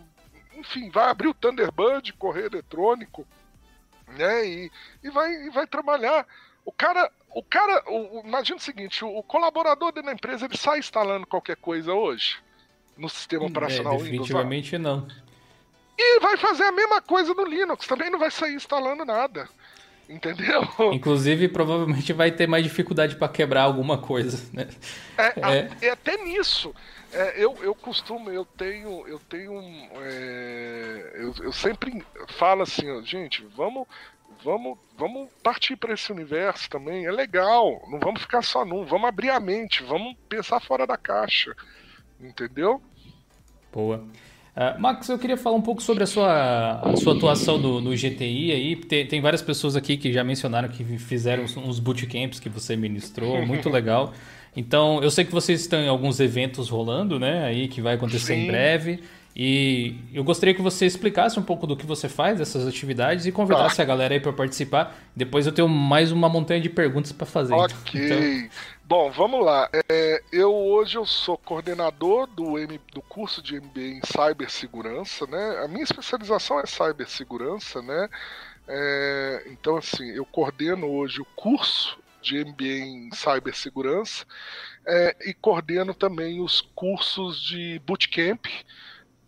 enfim, vai abrir o Thunderbird, correio eletrônico, né? E, e, vai, e vai trabalhar. O cara, o cara, o, imagina o seguinte, o, o colaborador dentro da empresa ele sai instalando qualquer coisa hoje no sistema hum, operacional é, definitivamente Windows. não. E vai fazer a mesma coisa no Linux, também não vai sair instalando nada. Entendeu? Inclusive, provavelmente vai ter mais dificuldade para quebrar alguma coisa, né? É, é. é até nisso. É, eu, eu costumo, eu tenho, eu tenho, é, eu, eu sempre falo assim, ó, gente, vamos, vamos, vamos partir para esse universo também. É legal, não vamos ficar só num, vamos abrir a mente, vamos pensar fora da caixa, entendeu? Boa. Uh, Max, eu queria falar um pouco sobre a sua, a sua atuação no, no GTI aí. Tem, tem, várias pessoas aqui que já mencionaram que fizeram uns bootcamps que você ministrou, muito legal. Então, eu sei que vocês estão em alguns eventos rolando, né? Aí que vai acontecer Sim. em breve. E eu gostaria que você explicasse um pouco do que você faz, dessas atividades, e convidasse tá. a galera aí para participar. Depois eu tenho mais uma montanha de perguntas para fazer. Ok. Então... Bom, vamos lá. É, eu hoje eu sou coordenador do, M, do curso de MBA em cibersegurança, né? A minha especialização é cibersegurança, né? É, então, assim, eu coordeno hoje o curso de MBA em cibersegurança é, e coordeno também os cursos de bootcamp,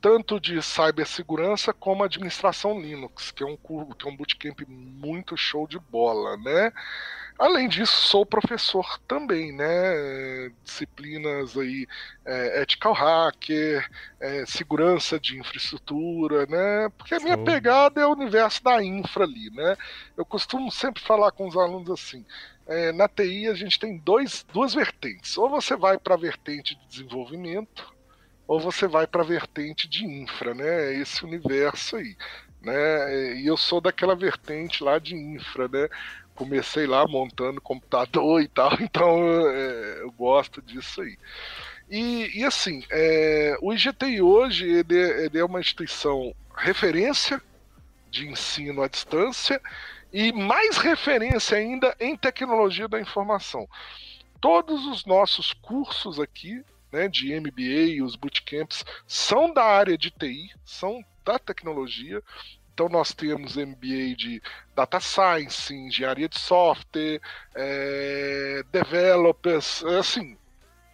tanto de cibersegurança como administração Linux, que é um, que é um bootcamp muito show de bola, né? Além disso, sou professor também, né? Disciplinas aí, é, ethical hacker, é, segurança de infraestrutura, né? Porque a minha Show. pegada é o universo da infra ali, né? Eu costumo sempre falar com os alunos assim: é, na TI a gente tem dois, duas vertentes. Ou você vai para a vertente de desenvolvimento, ou você vai para a vertente de infra, né? Esse universo aí. Né? E eu sou daquela vertente lá de infra, né? comecei lá montando computador e tal, então é, eu gosto disso aí. E, e assim, é, o IGTI hoje ele é, ele é uma instituição referência de ensino à distância e mais referência ainda em tecnologia da informação. Todos os nossos cursos aqui, né, de MBA, os bootcamps, são da área de TI, são da tecnologia. Então nós temos MBA de Data Science, Engenharia de Software, é, Developers, assim,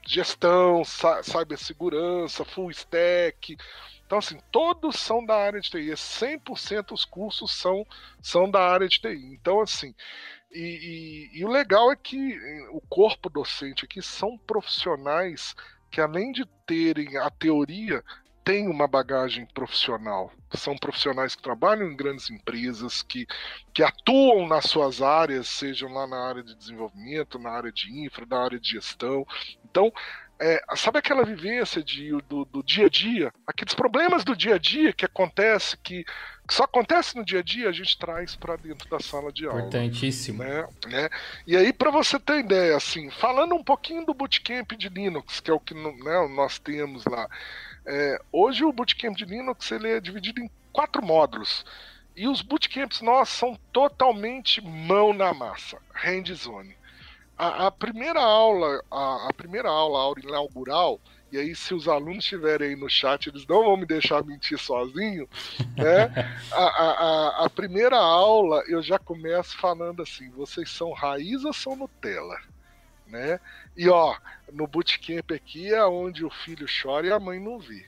gestão, cibersegurança, full stack. Então, assim, todos são da área de TI. 100% os cursos são, são da área de TI. Então, assim, e, e, e, o legal é que o corpo docente aqui são profissionais que, além de terem a teoria, têm uma bagagem profissional. São profissionais que trabalham em grandes empresas, que, que atuam nas suas áreas, sejam lá na área de desenvolvimento, na área de infra, na área de gestão. Então, é, sabe aquela vivência de, do, do, dia a dia? Aqueles problemas do dia a dia que acontece, que, que só acontece no dia a dia, a gente traz para dentro da sala de aula. Importantíssimo. Né? né? E aí, para você ter ideia, assim, falando um pouquinho do Bootcamp de Linux, que é o que né, nós temos lá. É, hoje o Bootcamp de Linux ele é dividido em quatro módulos. E os bootcamps nossos são totalmente mão na massa, hands-on. A, a, primeira aula, a, a, primeira aula, a aula inaugural, e aí se os alunos estiverem aí no chat, eles não vão me deixar mentir sozinho, né? a, a, a, primeira aula eu já começo falando assim, vocês são raiz ou são Nutella? Né? E ó, no bootcamp aqui é onde o filho chora e a mãe não vê.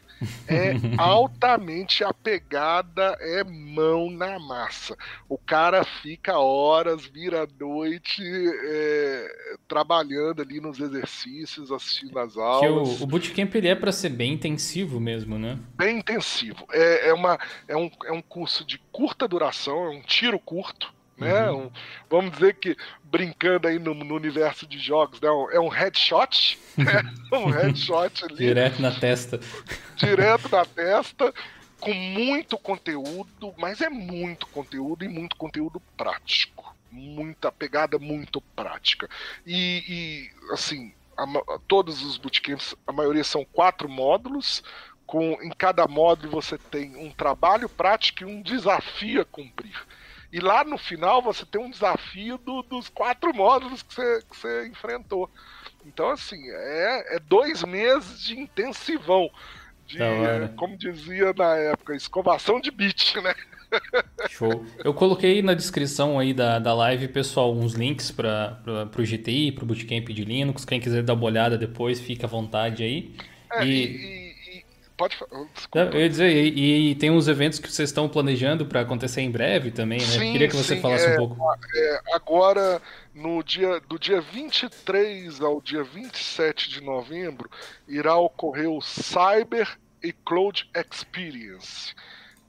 É altamente apegada, é mão na massa. O cara fica horas, vira noite, é, trabalhando ali nos exercícios, assistindo as aulas. Que o, o bootcamp ele é para ser bem intensivo mesmo, né? Bem intensivo. É, é, uma, é, um, é um curso de curta duração, é um tiro curto né? Uhum. Um, vamos dizer que brincando aí no, no universo de jogos, né? é um headshot, né? um headshot ali. Direto na testa. Direto na testa, com muito conteúdo, mas é muito conteúdo e muito conteúdo prático. Muita pegada muito prática. E, e assim, a, todos os bootcamps, a maioria são quatro módulos, com em cada módulo você tem um trabalho prático e um desafio a cumprir. E lá no final você tem um desafio do, dos quatro módulos que você, que você enfrentou. Então, assim, é, é dois meses de intensivão. De, como dizia na época, escovação de bit, né? Show. Eu coloquei na descrição aí da, da live, pessoal, uns links para o GTI, para o Bootcamp de Linux. Quem quiser dar uma olhada depois, fica à vontade aí. É, e... e Pode Desculpa. Eu ia dizer, e, e, tem uns eventos que vocês estão planejando para acontecer em breve também, né? Sim, Queria que você sim, falasse é, um pouco. É, agora, no dia, do dia 23 ao dia 27 de novembro, irá ocorrer o Cyber e Cloud Experience.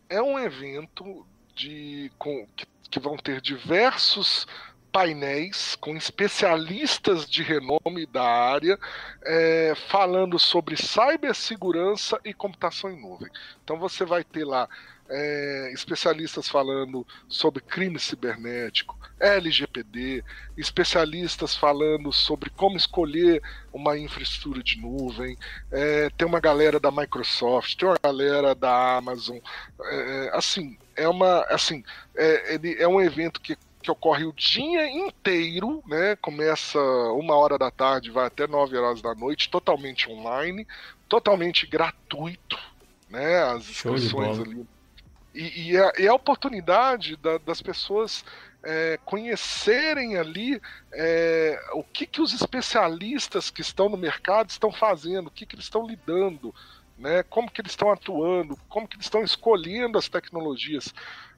É um evento de, com, que, que vão ter diversos painéis com especialistas de renome da área é, falando sobre cibersegurança e computação em nuvem. Então você vai ter lá é, especialistas falando sobre crime cibernético, LGPD, especialistas falando sobre como escolher uma infraestrutura de nuvem, é, tem uma galera da Microsoft, tem uma galera da Amazon, é, assim é uma assim é, ele é um evento que que ocorre o dia inteiro, né? Começa uma hora da tarde, vai até nove horas da noite, totalmente online, totalmente gratuito, né? As inscrições ali. E, e, é, é, a oportunidade da, das pessoas é, conhecerem ali é, o que, que os especialistas que estão no mercado estão fazendo, o que, que eles estão lidando, né, como que eles estão atuando, como que eles estão escolhendo as tecnologias.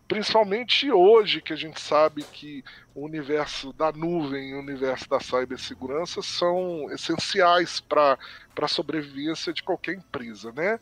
Principalmente hoje, que a gente sabe que o universo da nuvem e o universo da cibersegurança são essenciais para a sobrevivência de qualquer empresa, né?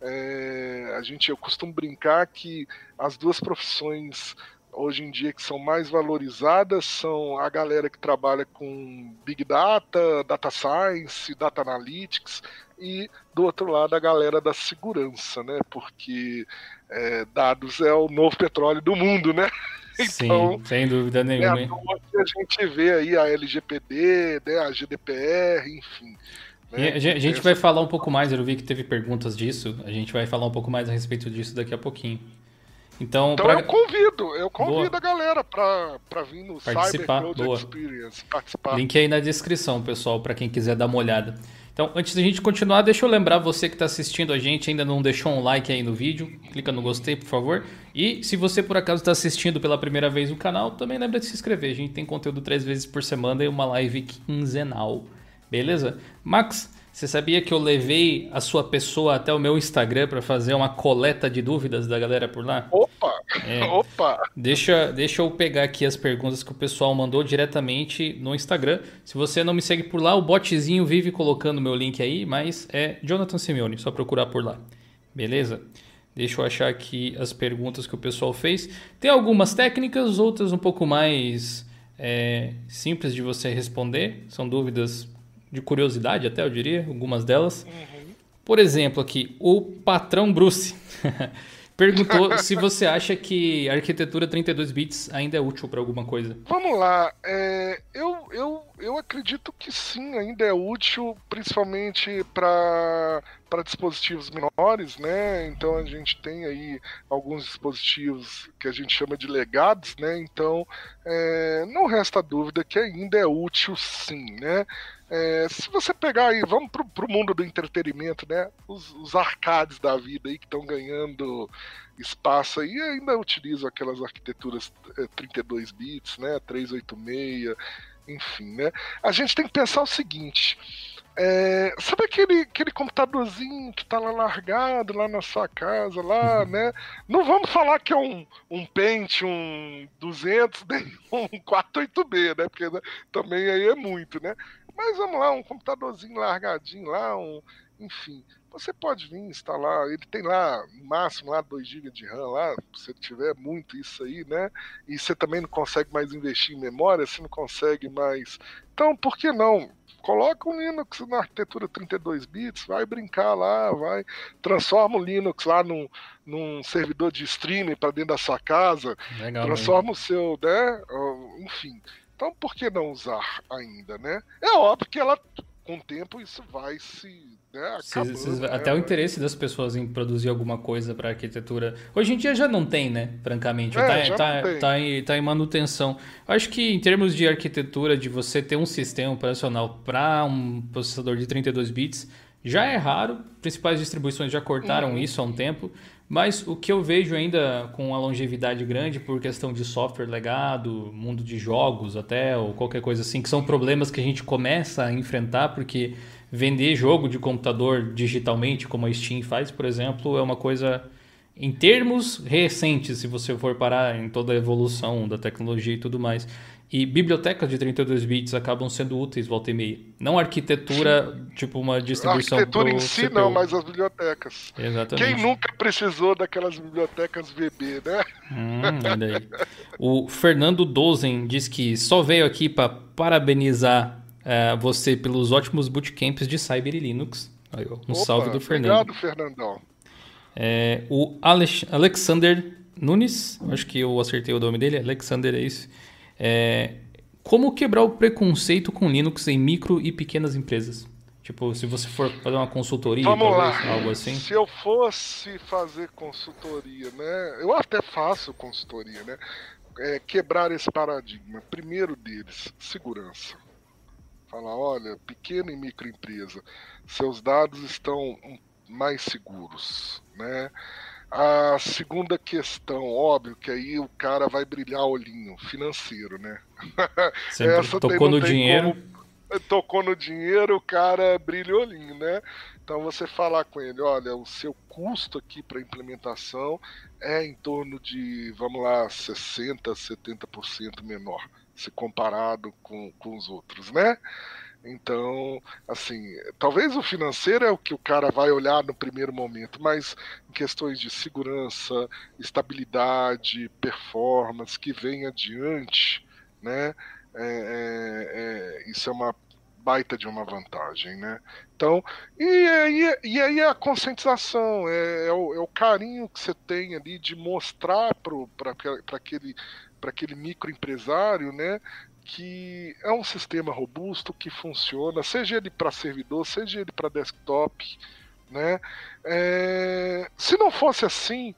É, a gente, eu costumo brincar que as duas profissões hoje em dia que são mais valorizadas são a galera que trabalha com Big Data, Data Science, Data Analytics e do outro lado a galera da segurança, né? Porque é, dados é o novo petróleo do mundo, né? Então, Sim, sem dúvida nenhuma. É a gente vê aí a LGPD, né, a GDPR, enfim. Né? A gente vai falar um pouco mais, eu vi que teve perguntas disso, a gente vai falar um pouco mais a respeito disso daqui a pouquinho. Então, então pra... eu convido, eu convido Boa. a galera para vir no participar. Cyber Boa. Experience, participar. Link aí na descrição, pessoal, para quem quiser dar uma olhada. Então, antes da gente continuar, deixa eu lembrar você que está assistindo a gente ainda não deixou um like aí no vídeo, clica no gostei, por favor. E se você por acaso está assistindo pela primeira vez o canal, também lembra de se inscrever. A gente tem conteúdo três vezes por semana e uma live quinzenal. Beleza? Max, você sabia que eu levei a sua pessoa até o meu Instagram para fazer uma coleta de dúvidas da galera por lá? Opa! É. Opa! Deixa, deixa eu pegar aqui as perguntas que o pessoal mandou diretamente no Instagram. Se você não me segue por lá, o botzinho vive colocando meu link aí, mas é Jonathan Simeone, só procurar por lá. Beleza? Deixa eu achar aqui as perguntas que o pessoal fez. Tem algumas técnicas, outras um pouco mais é, simples de você responder. São dúvidas de curiosidade até, eu diria, algumas delas. Uhum. Por exemplo, aqui, o patrão Bruce perguntou se você acha que a arquitetura 32 bits ainda é útil para alguma coisa. Vamos lá, é, eu, eu, eu acredito que sim, ainda é útil, principalmente para para dispositivos menores, né? Então a gente tem aí alguns dispositivos que a gente chama de legados, né? Então é, não resta dúvida que ainda é útil sim, né? É, se você pegar aí, vamos pro, pro mundo do entretenimento, né? Os, os arcades da vida aí que estão ganhando espaço aí ainda utilizam aquelas arquiteturas 32 é, bits, né? 386, enfim, né? A gente tem que pensar o seguinte. É, sabe aquele, aquele computadorzinho que tá lá largado lá na sua casa, lá, uhum. né? Não vamos falar que é um, um Pentium 200 nem um 48B, né? Porque né, também aí é muito, né? Mas vamos lá, um computadorzinho largadinho lá, um, enfim. Você pode vir instalar, ele tem lá, no máximo, lá 2 GB de RAM lá, se tiver muito isso aí, né? E você também não consegue mais investir em memória, você não consegue mais. Então, por que não? Coloca o Linux na arquitetura 32 bits, vai brincar lá, vai transforma o Linux lá num, num servidor de streaming para dentro da sua casa, Legal, transforma o seu, né? Enfim, então, por que não usar ainda, né? É óbvio que ela, com o tempo, isso vai se. Né, acabando, se, se, né? Até o interesse das pessoas em produzir alguma coisa para arquitetura. Hoje em dia já não tem, né? Francamente. É, tá, tá, tá, em, tá em manutenção. Acho que em termos de arquitetura, de você ter um sistema operacional para um processador de 32 bits, já é raro. Principais distribuições já cortaram uhum. isso há um tempo. Mas o que eu vejo ainda com uma longevidade grande por questão de software legado, mundo de jogos até, ou qualquer coisa assim, que são problemas que a gente começa a enfrentar, porque vender jogo de computador digitalmente, como a Steam faz, por exemplo, é uma coisa em termos recentes, se você for parar em toda a evolução da tecnologia e tudo mais. E bibliotecas de 32 bits acabam sendo úteis volta e meia. Não arquitetura, Sim. tipo uma distribuição. A arquitetura em si CPU. não, mas as bibliotecas. Exatamente. Quem nunca precisou daquelas bibliotecas VB, né? Hum. O Fernando Dozen diz que só veio aqui para parabenizar uh, você pelos ótimos bootcamps de Cyber e Linux. Um Opa, salve do Fernando. Obrigado, Fernandão. É, o Alex Alexander Nunes, acho que eu acertei o nome dele, Alexander é isso. É, como quebrar o preconceito com Linux em micro e pequenas empresas? Tipo, se você for fazer uma consultoria, Vamos talvez, lá. algo assim. Se eu fosse fazer consultoria, né? Eu até faço consultoria, né? É, quebrar esse paradigma. Primeiro deles, segurança. Falar, olha, pequena e microempresa, seus dados estão mais seguros, né? A segunda questão, óbvio, que aí o cara vai brilhar olhinho financeiro, né? Sempre Essa tocou no dinheiro. Como... Tocou no dinheiro, o cara brilha olhinho, né? Então você falar com ele, olha, o seu custo aqui para implementação é em torno de, vamos lá, 60, 70% menor, se comparado com, com os outros, né? Então, assim, talvez o financeiro é o que o cara vai olhar no primeiro momento, mas em questões de segurança, estabilidade, performance, que vem adiante, né? É, é, é, isso é uma baita de uma vantagem, né? Então, e aí, e aí a conscientização, é, é, o, é o carinho que você tem ali de mostrar para aquele, aquele microempresário, né? Que é um sistema robusto que funciona, seja ele para servidor, seja ele para desktop, né? É, se não fosse assim,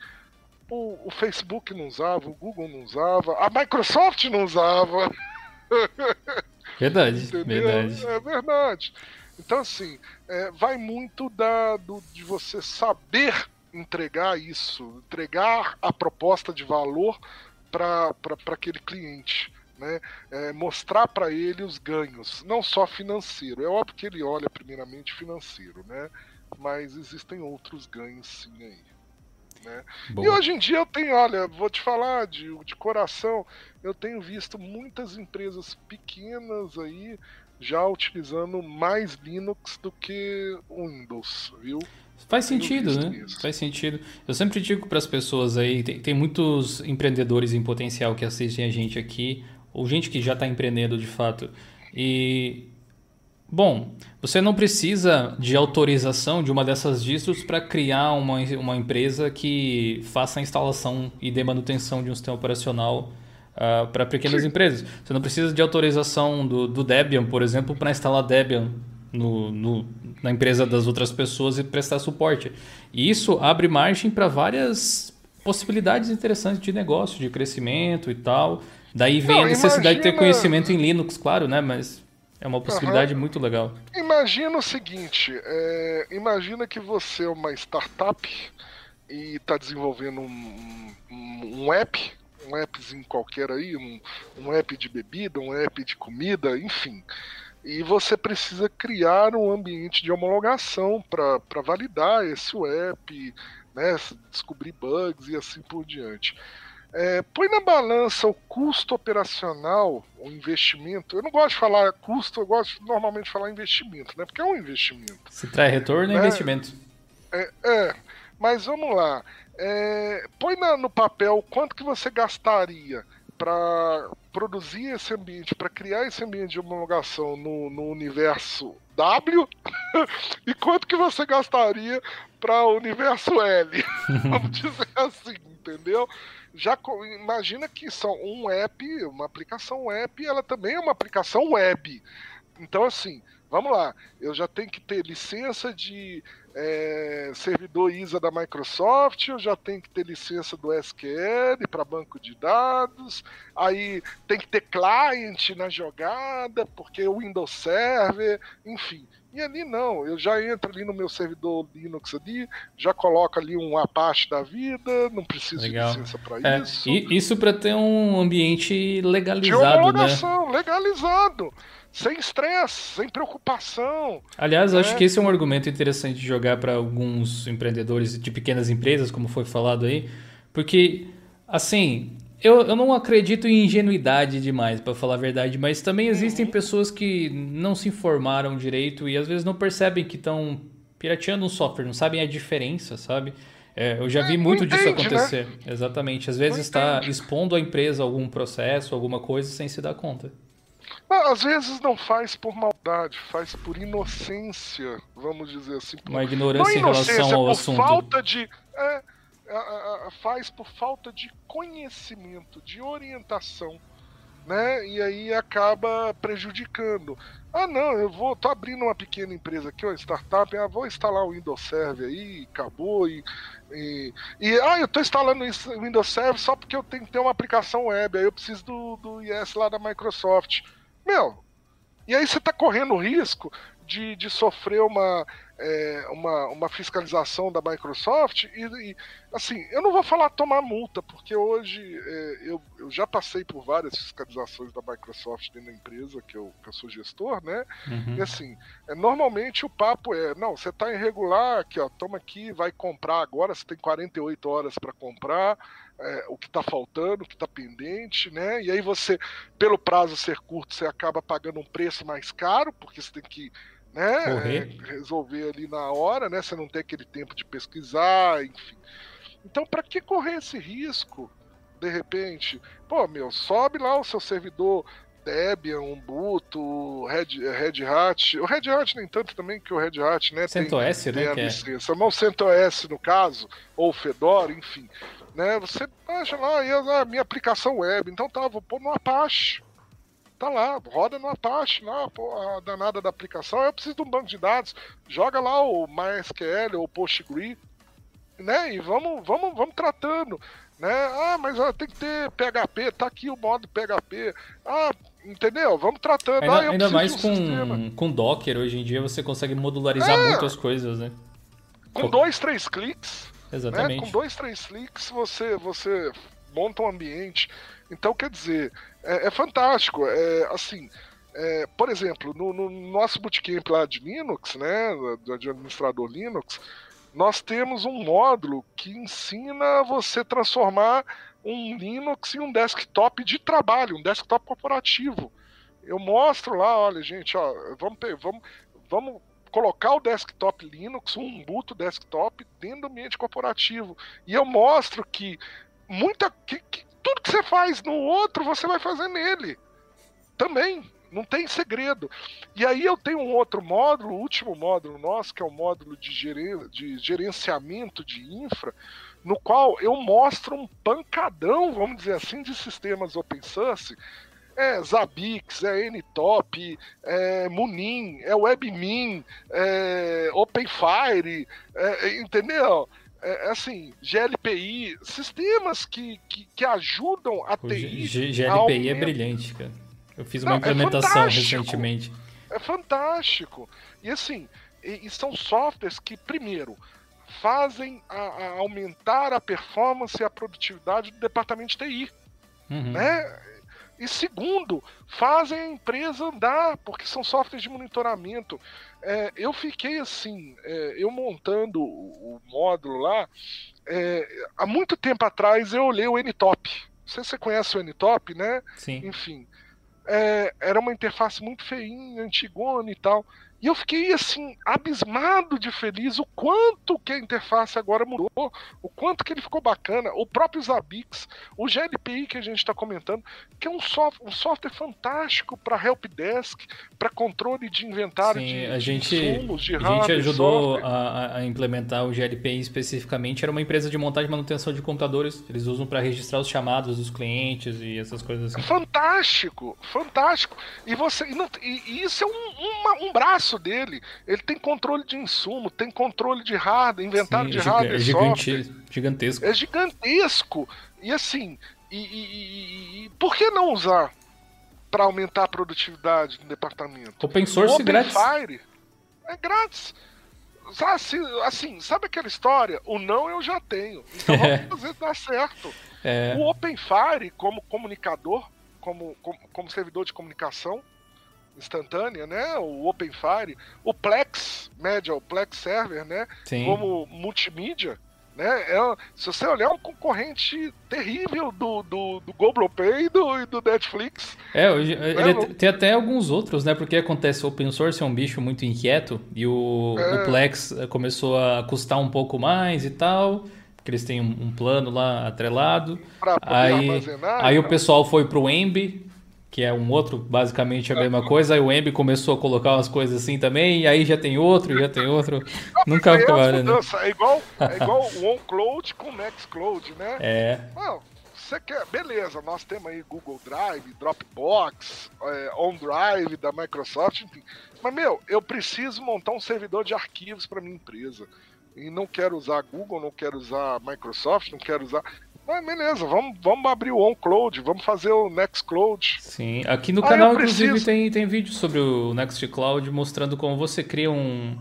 o, o, Facebook não usava, o Google não usava, a Microsoft não usava. Verdade, verdade. É verdade. Então, assim, é, vai muito da, do, de você saber entregar isso, entregar a proposta de valor para aquele cliente né, é, mostrar para ele os ganhos, não só financeiro. É óbvio que ele olha primeiramente financeiro, né, mas existem outros ganhos sim aí. Né? E hoje em dia eu tenho, olha, vou te falar de, de coração, eu tenho visto muitas empresas pequenas aí já utilizando mais Linux do que Windows, viu? Faz sentido, né? Isso. Faz sentido. Eu sempre digo para as pessoas aí, tem, tem muitos empreendedores em potencial que assistem a gente aqui ou gente que já está empreendendo de fato. E bom, você não precisa de autorização de uma dessas distros para criar uma, uma empresa que faça a instalação e dê manutenção de um sistema operacional uh, para pequenas Sim. empresas. Você não precisa de autorização do, do Debian, por exemplo, para instalar Debian no, no, na empresa das outras pessoas e prestar suporte. E isso abre margem para várias possibilidades interessantes de negócio, de crescimento e tal. Daí vem Não, a necessidade imagina... de ter conhecimento em Linux, claro, né? Mas é uma possibilidade uhum. muito legal. Imagina o seguinte: é, imagina que você é uma startup e está desenvolvendo um, um, um, app, um appzinho qualquer aí, um, um app de bebida, um app de comida, enfim. E você precisa criar um ambiente de homologação para validar esse app, né, descobrir bugs e assim por diante. É, põe na balança o custo operacional, o investimento. Eu não gosto de falar custo, eu gosto normalmente de falar investimento, né? Porque é um investimento. Se traz retorno, é investimento. É, é, mas vamos lá. É, põe na, no papel quanto que você gastaria para produzir esse ambiente, para criar esse ambiente de homologação no, no universo W e quanto que você gastaria para o universo L. Vamos dizer assim, entendeu? já imagina que são um app, uma aplicação web, ela também é uma aplicação web. Então, assim, vamos lá, eu já tenho que ter licença de é, servidor ISA da Microsoft, eu já tenho que ter licença do SQL para banco de dados, aí tem que ter client na jogada, porque o Windows Server, enfim. E ali não, eu já entro ali no meu servidor Linux ali, já coloco ali um Apache da vida, não preciso Legal. de licença para é, isso. E isso para ter um ambiente legalizado, de né? legalizado, sem estresse, sem preocupação. Aliás, né? acho que esse é um argumento interessante de jogar para alguns empreendedores de pequenas empresas, como foi falado aí, porque assim, eu, eu não acredito em ingenuidade demais, para falar a verdade, mas também existem uhum. pessoas que não se informaram direito e às vezes não percebem que estão pirateando um software, não sabem a diferença, sabe? É, eu já vi é, muito disso né? acontecer. Exatamente. Às vezes está expondo a empresa algum processo, alguma coisa, sem se dar conta. Às vezes não faz por maldade, faz por inocência, vamos dizer assim. Uma ignorância, inocência em relação ao assunto. falta de. É, faz por falta de conhecimento, de orientação, né? E aí acaba prejudicando. Ah, não, eu vou, tô abrindo uma pequena empresa aqui, uma startup, ah, vou instalar o Windows Server aí, acabou e, e, e ah, eu tô instalando o Windows Server só porque eu tenho que ter uma aplicação web, aí eu preciso do, do IS lá da Microsoft. Meu, e aí você tá correndo risco de, de sofrer uma é, uma, uma fiscalização da Microsoft e, e, assim, eu não vou falar tomar multa, porque hoje é, eu, eu já passei por várias fiscalizações da Microsoft dentro da empresa que eu, que eu sou gestor, né? Uhum. E assim, é, normalmente o papo é, não, você está irregular, aqui, ó, toma aqui, vai comprar agora, você tem 48 horas para comprar, é, o que está faltando, o que está pendente, né? E aí você, pelo prazo ser curto, você acaba pagando um preço mais caro, porque você tem que né? É, resolver ali na hora, né? Você não tem aquele tempo de pesquisar, enfim. Então, para que correr esse risco? De repente, pô, meu, sobe lá o seu servidor Debian, Ubuntu, Red, Red Hat. O Red Hat nem tanto também, que o Red Hat, né? CentOS, tem, né? Tem a é. licença. Não CentOS no caso, ou Fedora, enfim. Né? Você baixa lá e a minha aplicação web. Então tá, vou pôr no Apache tá lá, roda no Apache, lá, a danada da aplicação. Eu preciso de um banco de dados, joga lá o MySQL ou Postgre, né? E vamos, vamos, vamos tratando, né? Ah, mas ó, tem que ter PHP, tá aqui o modo PHP. Ah, entendeu? Vamos tratando. Ainda, ah, ainda mais um com, com Docker, hoje em dia você consegue modularizar é, muitas coisas, né? Com dois, três cliques. Exatamente. Né? Com dois, três cliques você, você monta um ambiente. Então, quer dizer, é, é fantástico. É, assim, é, por exemplo, no, no, nosso bootcamp lá de Linux, né, de administrador Linux, nós temos um módulo que ensina você transformar um Linux em um desktop de trabalho, um desktop corporativo. Eu mostro lá, olha, gente, ó, vamos, vamos, vamos colocar o desktop Linux, um Ubuntu desktop dentro do ambiente corporativo. E eu mostro que muita que, que tudo que você faz no outro, você vai fazer nele. Também. Não tem segredo. E aí eu tenho um outro módulo, o último módulo nosso, que é o módulo de, geren de gerenciamento de infra, no qual eu mostro um pancadão, vamos dizer assim, de sistemas open source. É Zabbix, é Ntop, é Munin, é WebMin, é OpenFire, é, entendeu? É, é, assim, GLPI, sistemas que, que, que ajudam a TI. G GLPI é brilhante, cara. Eu fiz uma Não, é implementação é recentemente. É fantástico. E assim, e, e são softwares que, primeiro, fazem a, a aumentar a performance e a produtividade do departamento de TI. Uhum. Né? E segundo, fazem a empresa andar, porque são softwares de monitoramento. É, eu fiquei assim, é, eu montando o, o módulo lá, é, há muito tempo atrás eu olhei o Ntop. Não sei se você conhece o Ntop, né? Sim. Enfim. É, era uma interface muito feinha, antigona e tal. E eu fiquei assim, abismado de feliz o quanto que a interface agora mudou, o quanto que ele ficou bacana. O próprio Zabbix, o GLPI que a gente está comentando, que é um, soft, um software fantástico para helpdesk, para controle de inventário Sim, de, a gente, de insumos, de A gente ajudou a, a, implementar o GLPI especificamente. Era uma empresa de montagem e manutenção de computadores. Eles usam para registrar os chamados dos clientes e essas coisas assim. Fantástico, fantástico. E, você, e, não, e, e isso é um, uma, um braço dele. Ele tem controle de insumo, tem controle de hardware, inventário Sim, de é hardware. É gigante, gigantesco. É gigantesco. E assim, e, e, e por que não usar para aumentar a produtividade do departamento? Open source Open grátis. Fire é grátis. Assim, assim, sabe aquela história? O não eu já tenho. Então vamos fazer dar certo. É. O OpenFire, como comunicador, como, como, como servidor de comunicação, instantânea, né? O OpenFire, o Plex Media, o Plex Server, né? Sim. Como multimídia, né? É, se você olhar, é um concorrente terrível do, do, do Globoplay e do, do Netflix. É, hoje, né? ele tem até alguns outros, né? Porque acontece, o open source é um bicho muito inquieto e o, é... o Plex começou a custar um pouco mais e tal porque eles têm um, um plano lá atrelado. aí, aí o pessoal foi pro Embi, que é um outro, basicamente a mesma coisa. Aí o Embi começou a colocar umas coisas assim também, e aí já tem outro, já tem outro. Nunca ficou é, né? é igual É igual o OnCloud com o Nextcloud, né? É. Não, você quer, beleza, nós temos aí Google Drive, Dropbox, é, OnDrive da Microsoft, enfim. Mas, meu, eu preciso montar um servidor de arquivos para minha empresa. E não quero usar Google, não quero usar Microsoft, não quero usar. Ah, beleza, vamos, vamos abrir o OnCloud, vamos fazer o Nextcloud. Sim, aqui no ah, canal, inclusive, tem, tem vídeo sobre o Nextcloud mostrando como você cria um,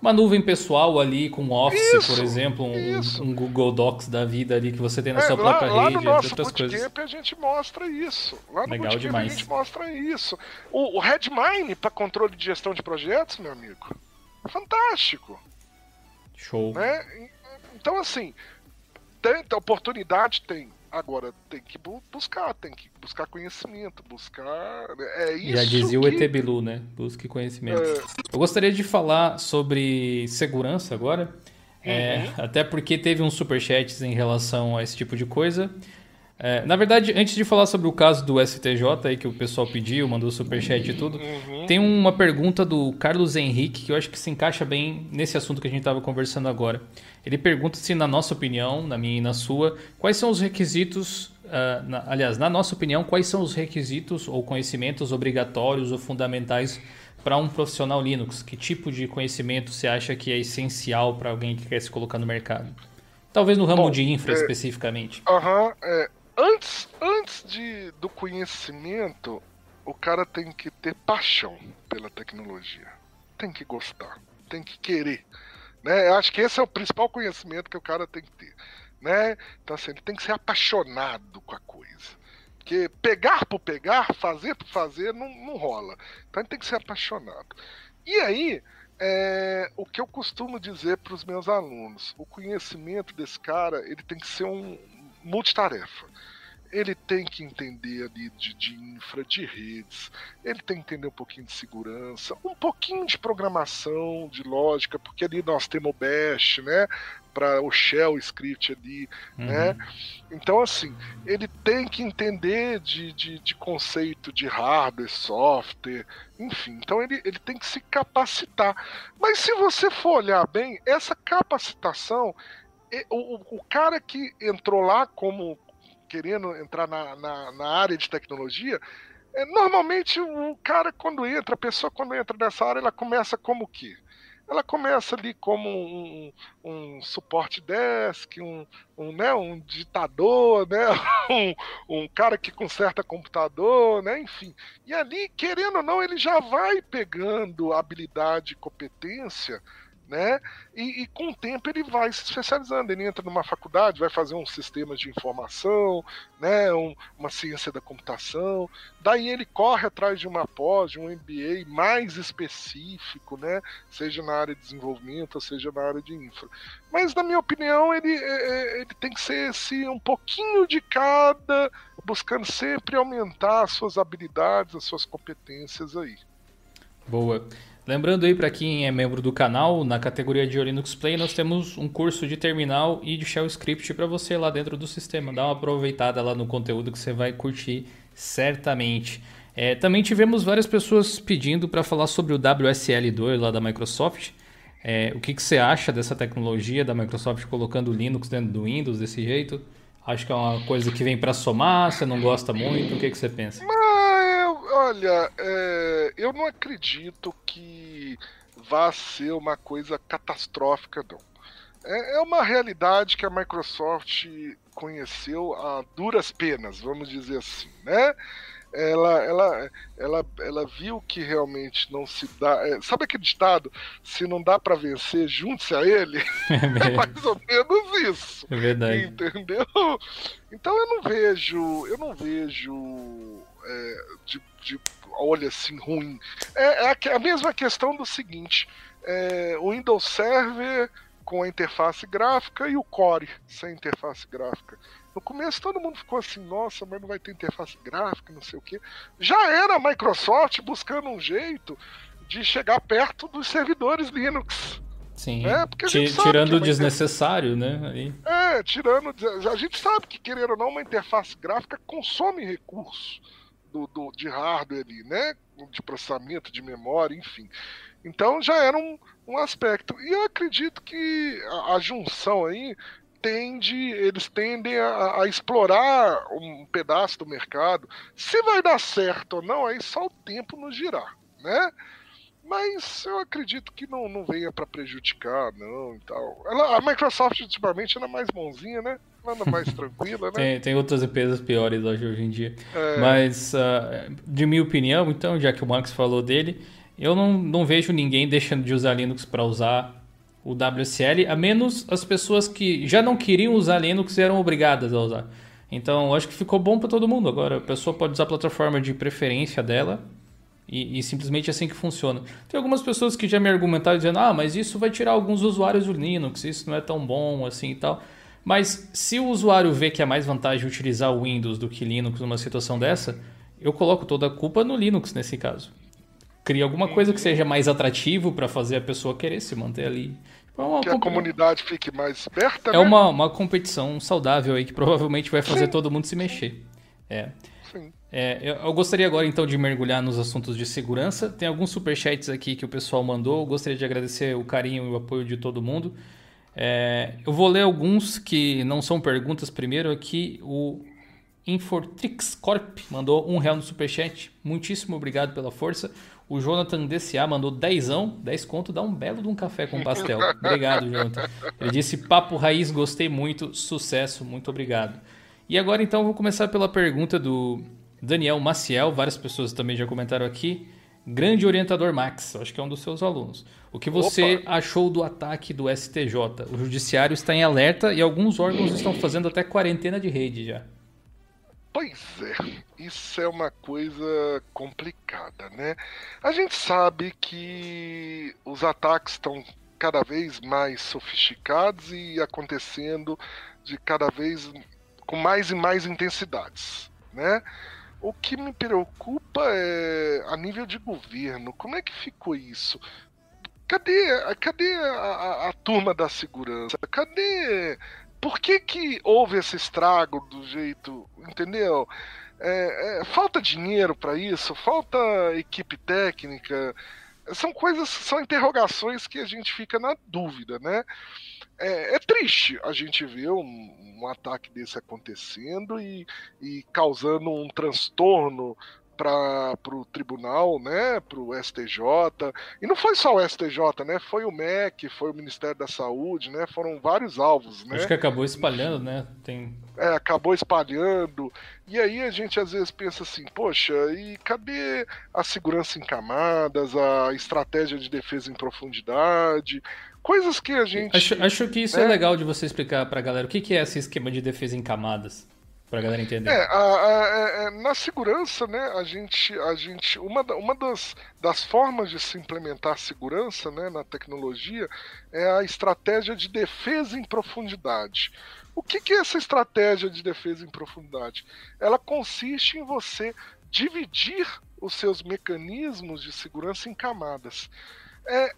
uma nuvem pessoal ali com Office, isso, por exemplo, um, um, Google Docs da vida ali que você tem na é, sua própria lá, rede, lá no nosso outras coisas. a gente mostra isso. Lá no Legal demais. a gente mostra isso. O, o Redmine para controle de gestão de projetos, meu amigo, é fantástico. Show. Né? Então, assim, tem, oportunidade tem. Agora tem que buscar, tem que buscar conhecimento, buscar. É isso Já dizia que... o ET Bilu, né? Busque conhecimento. É... Eu gostaria de falar sobre segurança agora. Uhum. É, até porque teve uns superchats em relação a esse tipo de coisa. É, na verdade, antes de falar sobre o caso do STJ aí que o pessoal pediu, mandou superchat e tudo, uhum. tem uma pergunta do Carlos Henrique que eu acho que se encaixa bem nesse assunto que a gente estava conversando agora. Ele pergunta se, na nossa opinião, na minha e na sua, quais são os requisitos, uh, na, aliás, na nossa opinião, quais são os requisitos ou conhecimentos obrigatórios ou fundamentais para um profissional Linux? Que tipo de conhecimento você acha que é essencial para alguém que quer se colocar no mercado? Talvez no ramo Bom, de infra é, especificamente. Aham, uh -huh, é, antes, antes de, do conhecimento, o cara tem que ter paixão pela tecnologia. Tem que gostar, tem que querer. Né? Eu acho que esse é o principal conhecimento que o cara tem que ter. Né? Então, assim, ele tem que ser apaixonado com a coisa. Porque pegar por pegar, fazer por fazer, não, não rola. Então ele tem que ser apaixonado. E aí, é, o que eu costumo dizer para os meus alunos, o conhecimento desse cara, ele tem que ser um, multitarefa. Ele tem que entender ali de, de infra, de redes, ele tem que entender um pouquinho de segurança, um pouquinho de programação, de lógica, porque ali nós temos o Bash, né? Para o shell script ali, uhum. né? Então, assim, ele tem que entender de, de, de, conceito de hardware, software, enfim. Então, ele, ele tem que se capacitar. Mas se você for olhar bem, essa capacitação o, o cara que entrou lá como querendo entrar na, na, na área de tecnologia, é, normalmente o cara quando entra, a pessoa quando entra nessa área, ela começa como que? Ela começa ali como um, um suporte desk, um, um, né, um ditador, né, um, um cara que conserta computador, né, enfim. E ali, querendo ou não, ele já vai pegando habilidade e competência né? E, e, com o tempo ele vai se especializando. Ele entra numa faculdade, vai fazer um sistema de informação, né? Um, uma ciência da computação. Daí ele corre atrás de uma pós, de um MBA mais específico, né? Seja na área de desenvolvimento, seja na área de infra. Mas na minha opinião ele, é, é, ele tem que ser esse um pouquinho de cada, buscando sempre aumentar as suas habilidades, as suas competências aí. Boa. Lembrando aí para quem é membro do canal, na categoria de Linux Play nós temos um curso de terminal e de shell script para você lá dentro do sistema. Dá uma aproveitada lá no conteúdo que você vai curtir certamente. É, também tivemos várias pessoas pedindo para falar sobre o WSL2 lá da Microsoft. É, o que, que você acha dessa tecnologia da Microsoft colocando Linux dentro do Windows desse jeito? Acho que é uma coisa que vem para somar, você não gosta muito, o que, que você pensa? Olha, é, eu não acredito que vá ser uma coisa catastrófica, não. É, é uma realidade que a Microsoft conheceu a duras penas, vamos dizer assim, né? Ela, ela, ela, ela viu que realmente não se dá. É, sabe aquele ditado? Se não dá para vencer, junte-se a ele. É, é, mais ou menos isso. É verdade. Entendeu? Então eu não vejo, eu não vejo é, de, de olha assim ruim. É, é, a mesma questão do seguinte: é, o Windows Server com a interface gráfica e o Core sem interface gráfica. No começo todo mundo ficou assim, nossa, mas não vai ter interface gráfica, não sei o que. Já era a Microsoft buscando um jeito de chegar perto dos servidores Linux. Sim. É, tirando o desnecessário, né? Aí. É, tirando. A gente sabe que, querendo ou não, uma interface gráfica consome recursos do, do, de hardware ali, né? De processamento, de memória, enfim. Então já era um, um aspecto. E eu acredito que a, a junção aí tende, eles tendem a, a, explorar um pedaço do mercado. Se vai dar certo ou não, aí só o tempo nos girar, né? Mas eu acredito que não, não venha para prejudicar, não e tal. Ela, a Microsoft ultimamente ela é mais bonzinha, né? Anda mais tranquila, né? Tem, tem outras empresas piores hoje, hoje em dia. É... Mas, uh, de minha opinião, então, já que o Max falou dele, eu não, não vejo ninguém deixando de usar Linux para usar o WSL, a menos as pessoas que já não queriam usar Linux e eram obrigadas a usar. Então, acho que ficou bom para todo mundo. Agora, a pessoa pode usar a plataforma de preferência dela e, e, simplesmente assim que funciona. Tem algumas pessoas que já me argumentaram dizendo: ah, mas isso vai tirar alguns usuários do Linux, isso não é tão bom assim e tal. Mas se o usuário vê que é mais vantagem utilizar o Windows do que Linux numa situação dessa, eu coloco toda a culpa no Linux nesse caso. Cria alguma coisa que seja mais atrativo para fazer a pessoa querer se manter ali. É que a comunidade fique mais esperta. É né? uma, uma competição saudável aí que provavelmente vai fazer Sim. todo mundo se mexer. É. Sim. É, eu, eu, gostaria agora então de mergulhar nos assuntos de segurança. Tem alguns superchats aqui que o pessoal mandou. Eu gostaria de agradecer o carinho e o apoio de todo mundo. É, eu vou ler alguns que não são perguntas primeiro aqui. O Infortrix Corp mandou um real no superchat. Muitíssimo obrigado pela força. O Jonathan DCA mandou dezão, 10 conto, dá um belo de um café com pastel. Obrigado, Jonathan. Ele disse, papo raiz, gostei muito, sucesso, muito obrigado. E agora então vou começar pela pergunta do Daniel Maciel, várias pessoas também já comentaram aqui. Grande orientador Max, acho que é um dos seus alunos. O que você Opa. achou do ataque do STJ? O judiciário está em alerta e alguns órgãos estão fazendo até quarentena de rede já. Pois é, isso é uma coisa complicada, né? A gente sabe que os ataques estão cada vez mais sofisticados e acontecendo de cada vez com mais e mais intensidades, né? O que me preocupa é a nível de governo. Como é que ficou isso? Cadê, cadê a, a, a turma da segurança? Cadê por que, que houve esse estrago do jeito. Entendeu? É, é, falta dinheiro para isso, falta equipe técnica. São coisas, são interrogações que a gente fica na dúvida, né? É, é triste a gente ver um, um ataque desse acontecendo e, e causando um transtorno para o tribunal, né, para o STJ. E não foi só o STJ, né? Foi o MEC, foi o Ministério da Saúde, né? Foram vários alvos, né? Acho que acabou espalhando, né? Tem... É, acabou espalhando. E aí a gente às vezes pensa assim, poxa, e cadê a segurança em camadas, a estratégia de defesa em profundidade? Coisas que a gente. Acho, acho que isso é, é legal de você explicar para a galera o que, que é esse esquema de defesa em camadas. Pra galera entender. É, a, a, a, é, na segurança, né, a gente, a gente uma, uma das, das formas de se implementar segurança né, na tecnologia é a estratégia de defesa em profundidade. O que, que é essa estratégia de defesa em profundidade? Ela consiste em você dividir os seus mecanismos de segurança em camadas. É,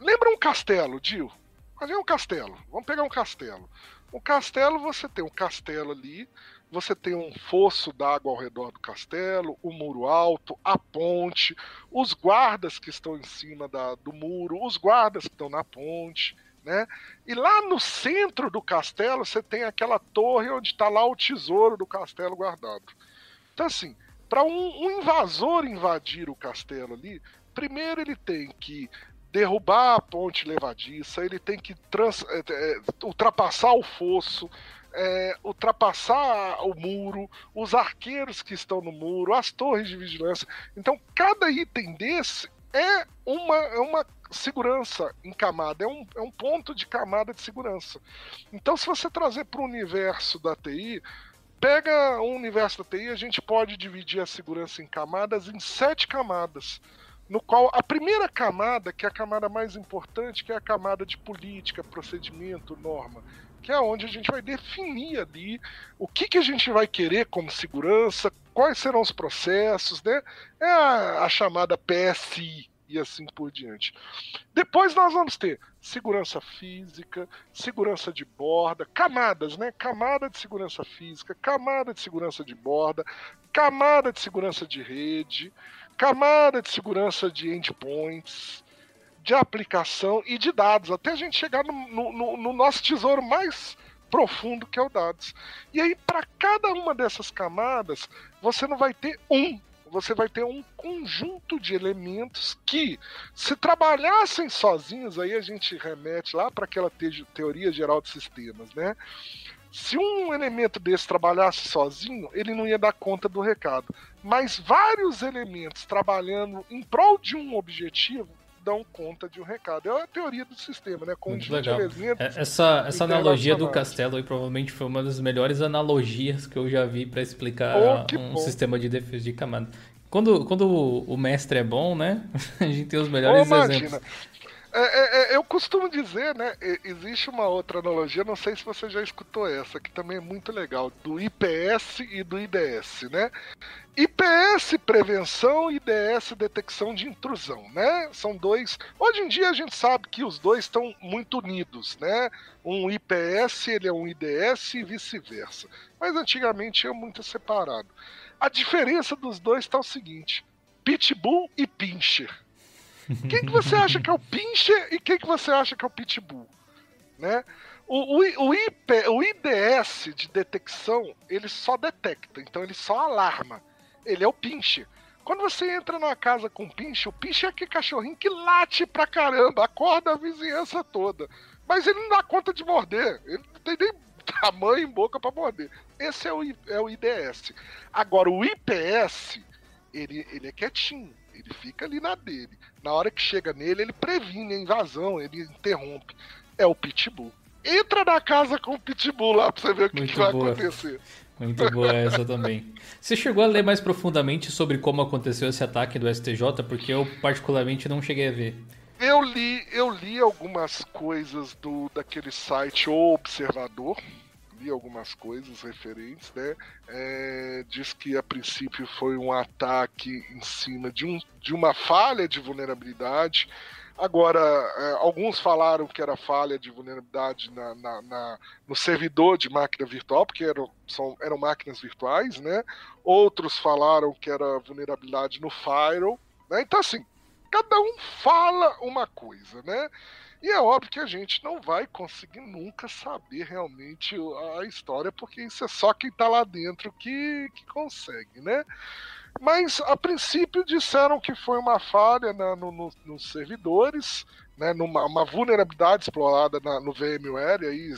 lembra um castelo, Dil? Fazer um castelo. Vamos pegar um castelo. O castelo, você tem um castelo ali, você tem um fosso d'água ao redor do castelo, o muro alto, a ponte, os guardas que estão em cima da, do muro, os guardas que estão na ponte. Né? E lá no centro do castelo você tem aquela torre onde está lá o tesouro do castelo guardado. Então, assim, para um, um, invasor invadir o castelo ali, primeiro ele tem que derrubar a ponte levadiça, ele tem que trans, é, é, ultrapassar o fosso, é, ultrapassar o muro, os arqueiros que estão no muro, as torres de vigilância. Então, cada item desse é uma, é uma segurança em camada, é um, é um ponto de camada de segurança. Então, se você trazer para o universo da TI, pega o universo da TI, a gente pode dividir a segurança em camadas em sete camadas. No qual a primeira camada, que é a camada mais importante, que é a camada de política, procedimento, norma, que é onde a gente vai definir ali o que, que a gente vai querer como segurança, quais serão os processos, né? É a, a chamada PSI e assim por diante. Depois nós vamos ter segurança física, segurança de borda, camadas, né? Camada de segurança física, camada de segurança de borda, camada de segurança de rede, camada de segurança de endpoints, de aplicação e de dados, até a gente chegar no, no, no nosso tesouro mais profundo que é o dados. E aí, para cada uma dessas camadas, você não vai ter um, você vai ter um conjunto de elementos que, se trabalhassem sozinhos, aí a gente remete lá para aquela te teoria geral de sistemas, né? Se um elemento desse trabalhasse sozinho, ele não ia dar conta do recado. Mas vários elementos trabalhando em prol de um objetivo dão conta de um recado. É a teoria do sistema, né? Legal. É, essa, essa analogia do castelo aí provavelmente foi uma das melhores analogias que eu já vi para explicar oh, um bom. sistema de defesa de camada. Quando, quando o mestre é bom, né? A gente tem os melhores oh, exemplos. É, é, é, eu costumo dizer, né? Existe uma outra analogia, não sei se você já escutou essa, que também é muito legal, do IPS e do IDS, né? IPS prevenção IDS detecção de intrusão, né? São dois. Hoje em dia a gente sabe que os dois estão muito unidos, né? Um IPS ele é um IDS e vice-versa. Mas antigamente é muito separado. A diferença dos dois está o seguinte: Pitbull e Pincher. Quem que você acha que é o Pincher e quem que você acha que é o Pitbull? Né? O, o, o, IP, o IDS de detecção, ele só detecta, então ele só alarma. Ele é o Pincher. Quando você entra numa casa com pinche, o pinche é aquele cachorrinho que late pra caramba, acorda a vizinhança toda. Mas ele não dá conta de morder. Ele não tem nem tamanho em boca para morder. Esse é o, é o IDS. Agora, o IPS, ele, ele é quietinho. Ele fica ali na dele. Na hora que chega nele, ele previne a invasão, ele interrompe. É o Pitbull. Entra na casa com o Pitbull lá pra você ver o que, que vai acontecer. Muito boa essa também. Você chegou a ler mais profundamente sobre como aconteceu esse ataque do STJ? Porque eu particularmente não cheguei a ver. Eu li, eu li algumas coisas do daquele site O Observador, algumas coisas referentes, né? É, diz que a princípio foi um ataque em cima de, um, de uma falha de vulnerabilidade. Agora, é, alguns falaram que era falha de vulnerabilidade na, na, na, no servidor de máquina virtual, porque eram, são, eram máquinas virtuais, né? Outros falaram que era vulnerabilidade no firewall, né? Então, assim, cada um fala uma coisa, né? E é óbvio que a gente não vai conseguir nunca saber realmente a história, porque isso é só quem está lá dentro que, que consegue, né? Mas a princípio disseram que foi uma falha na, no, no, nos servidores, né, numa uma vulnerabilidade explorada na, no VMware, e aí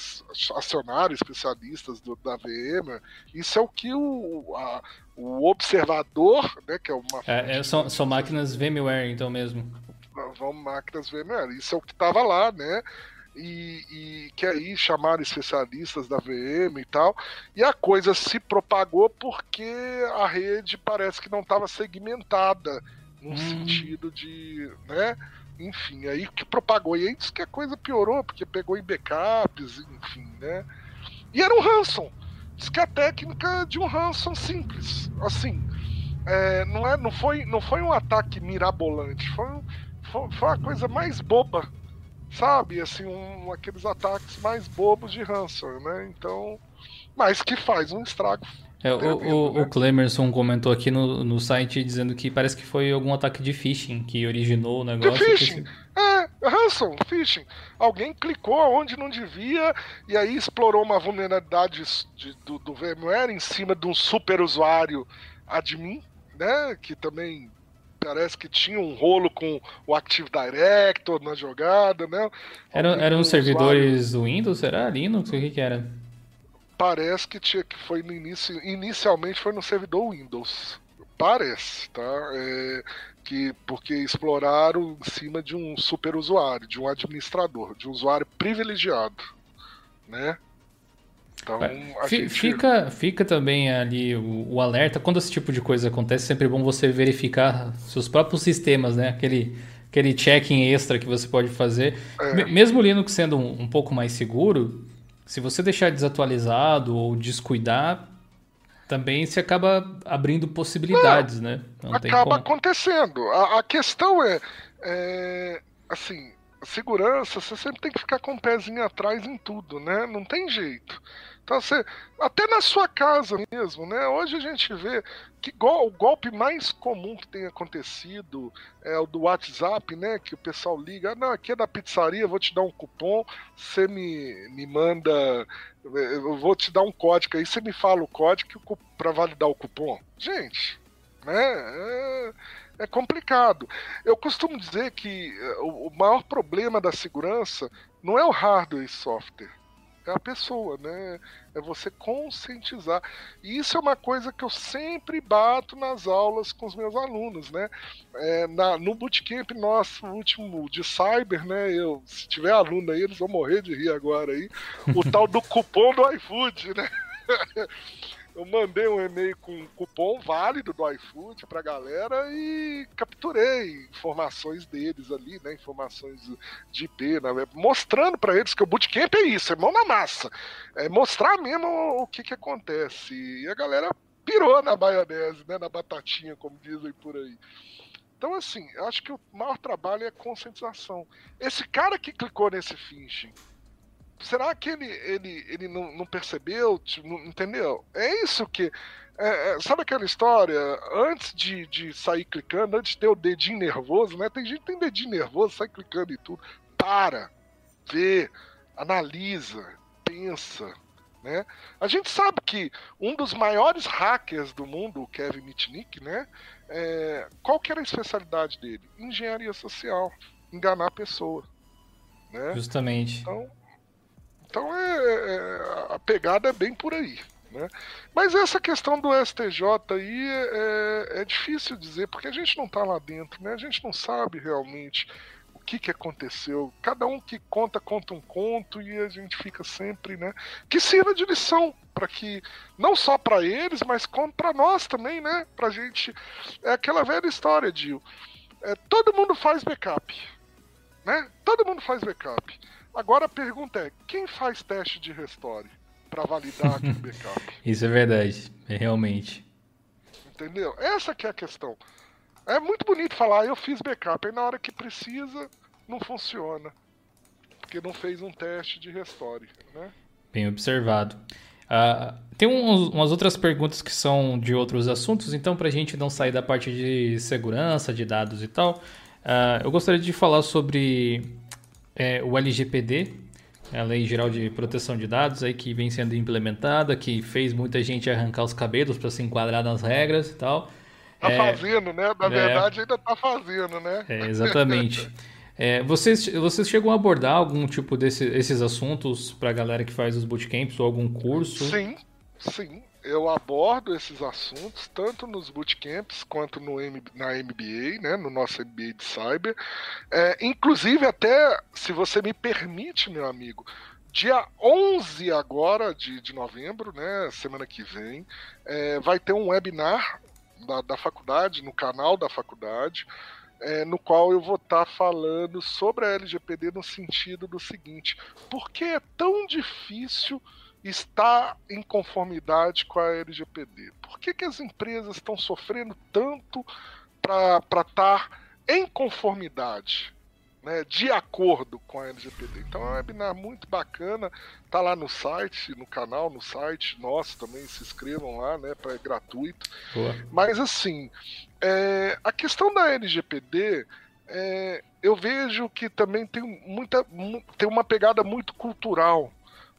acionaram especialistas do, da VMware. Isso é o que o, a, o observador, né, que é uma. É, é, são, são máquinas VMware, então mesmo vão máquinas VMware. Isso é o que estava lá, né? E, e, que aí chamaram especialistas da VM e tal, e a coisa se propagou porque a rede parece que não estava segmentada no hum. sentido de, né? Enfim, aí que propagou. E aí diz que a coisa piorou, porque pegou em backups, enfim, né? E era um ransom. Diz que a técnica de um ransom simples. Assim, é, não, é, não, foi, não foi um ataque mirabolante, foi um, foi a coisa mais boba, sabe? Assim, um, aqueles ataques mais bobos de Hanson, né? Então, mas que faz um estrago. É, o, o, né? o Clemerson comentou aqui no, no site dizendo que parece que foi algum ataque de phishing que originou o negócio. De phishing? É, Hanson, phishing. Alguém clicou onde não devia e aí explorou uma vulnerabilidade de, do, do VMware em cima de um super usuário admin, né? Que também parece que tinha um rolo com o Active Director na jogada, né? Era, eram servidores do Windows, será? Linux? O que, que era? Parece que tinha que foi no início, inicialmente foi no servidor Windows. Parece, tá? É, que porque exploraram em cima de um super usuário, de um administrador, de um usuário privilegiado, né? Então, gente... fica, fica também ali o, o, alerta. Quando esse tipo de coisa acontece, é sempre bom você verificar seus próprios sistemas, né? Aquele, aquele checking extra que você pode fazer. É. Mesmo o Linux sendo um, um, pouco mais seguro, se você deixar desatualizado ou descuidar, também se acaba abrindo possibilidades, Não, né? Não acaba acontecendo. A, a questão é, é assim, segurança, você sempre tem que ficar com o um pezinho atrás em tudo, né? Não tem jeito. Então, você, até na sua casa mesmo, né? Hoje a gente vê que o golpe mais comum que tem acontecido é o do WhatsApp, né? Que o pessoal liga, não, aqui é da pizzaria, vou te dar um cupom, você me, me manda, eu vou te dar um código aí, você me fala o código para validar o cupom. Gente, né? É, é complicado. Eu costumo dizer que o maior problema da segurança não é o hardware e software a pessoa, né? É você conscientizar. E isso é uma coisa que eu sempre bato nas aulas com os meus alunos, né? É, na, no bootcamp nosso último de cyber, né? Eu, se tiver aluno aí, eles vão morrer de rir agora aí. O tal do cupom do iFood, né? eu mandei um e-mail com um cupom válido do iFood pra galera e capturei informações deles ali, né? Informações de IP, né? mostrando para eles que o bootcamp é isso, é mão na massa. É mostrar mesmo o que que acontece. E a galera pirou na maionese, né? Na batatinha, como dizem por aí. Então, assim, acho que o maior trabalho é conscientização. Esse cara que clicou nesse phishing, será que ele, ele, ele não, não percebeu? Tipo, não, entendeu? É isso que. É, é, sabe aquela história? Antes de, de sair clicando, antes de ter o dedinho nervoso, né? Tem gente que tem dedinho nervoso, sai clicando e tudo. Para, vê, analisa, pensa. Né? A gente sabe que um dos maiores hackers do mundo, o Kevin Mitnick, né? É, qual que era a especialidade dele? Engenharia social, enganar a pessoa. Né? Justamente. Então, então é, é, a pegada é bem por aí. Né? Mas essa questão do STJ aí é, é, é difícil dizer, porque a gente não está lá dentro, né? a gente não sabe realmente o que, que aconteceu. Cada um que conta, conta um conto e a gente fica sempre, né? Que sirva de lição para que, não só para eles, mas para nós também, né? Pra gente. É aquela velha história, Dio. É, todo mundo faz backup. Né? Todo mundo faz backup. Agora a pergunta é: quem faz teste de restore para validar aquele backup? Isso é verdade, é realmente. Entendeu? Essa que é a questão. É muito bonito falar, ah, eu fiz backup, aí na hora que precisa, não funciona. Porque não fez um teste de restore, né? Bem observado. Uh, tem uns, umas outras perguntas que são de outros assuntos, então para a gente não sair da parte de segurança, de dados e tal, uh, eu gostaria de falar sobre é, o LGPD, a Lei Geral de Proteção de Dados, aí que vem sendo implementada, que fez muita gente arrancar os cabelos para se enquadrar nas regras e tal. Tá é, fazendo, né? Na é, verdade, ainda tá fazendo, né? É, exatamente. É, vocês, vocês chegam a abordar algum tipo desses assuntos para a galera que faz os bootcamps ou algum curso? Sim, sim eu abordo esses assuntos tanto nos bootcamps quanto no, na MBA, né, no nosso MBA de Cyber. É, inclusive, até, se você me permite, meu amigo, dia 11 agora de, de novembro, né, semana que vem, é, vai ter um webinar da, da faculdade, no canal da faculdade, é, no qual eu vou estar tá falando sobre a LGPD no sentido do seguinte: por que é tão difícil está em conformidade com a LGPD? Por que, que as empresas estão sofrendo tanto para estar tá em conformidade, né, de acordo com a LGPD? Então é um webinar muito bacana, tá lá no site, no canal, no site nosso também, se inscrevam lá, né, para é gratuito. Boa. Mas assim, é, a questão da LGPD é, eu vejo que também tem muita tem uma pegada muito cultural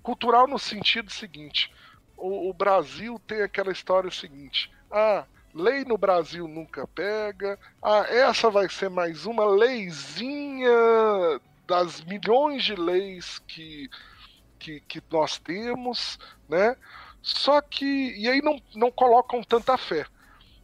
Cultural no sentido seguinte: o, o Brasil tem aquela história seguinte. Ah, lei no Brasil nunca pega. Ah, essa vai ser mais uma leizinha das milhões de leis que, que, que nós temos, né? Só que. E aí não, não colocam tanta fé.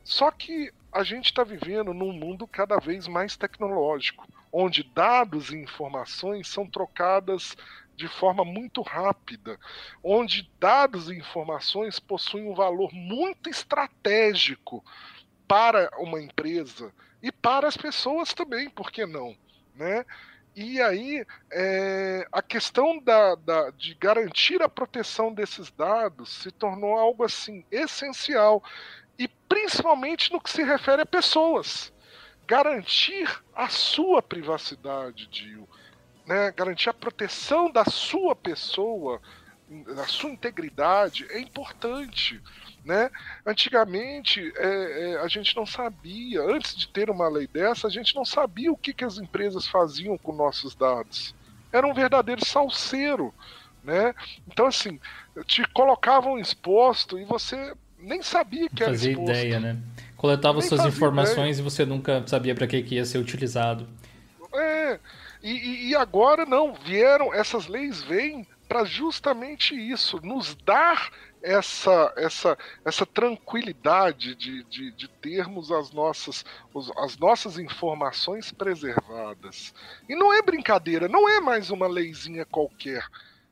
Só que a gente está vivendo num mundo cada vez mais tecnológico, onde dados e informações são trocadas de forma muito rápida, onde dados e informações possuem um valor muito estratégico para uma empresa e para as pessoas também, por que não? Né? E aí, é, a questão da, da, de garantir a proteção desses dados se tornou algo assim essencial, e principalmente no que se refere a pessoas. Garantir a sua privacidade, Dio né, garantir a proteção da sua pessoa, da sua integridade, é importante. Né? Antigamente é, é, a gente não sabia, antes de ter uma lei dessa, a gente não sabia o que, que as empresas faziam com nossos dados. Era um verdadeiro salseiro. Né? Então, assim, te colocavam exposto e você nem sabia que era fazia exposto. ideia, né? Coletava suas informações ideia. e você nunca sabia para que, que ia ser utilizado. É, e, e, agora não, vieram, essas leis vêm para justamente isso, nos dar essa, essa, essa tranquilidade de, de, de termos as nossas, as nossas informações preservadas. E não é brincadeira, não é mais uma leizinha qualquer.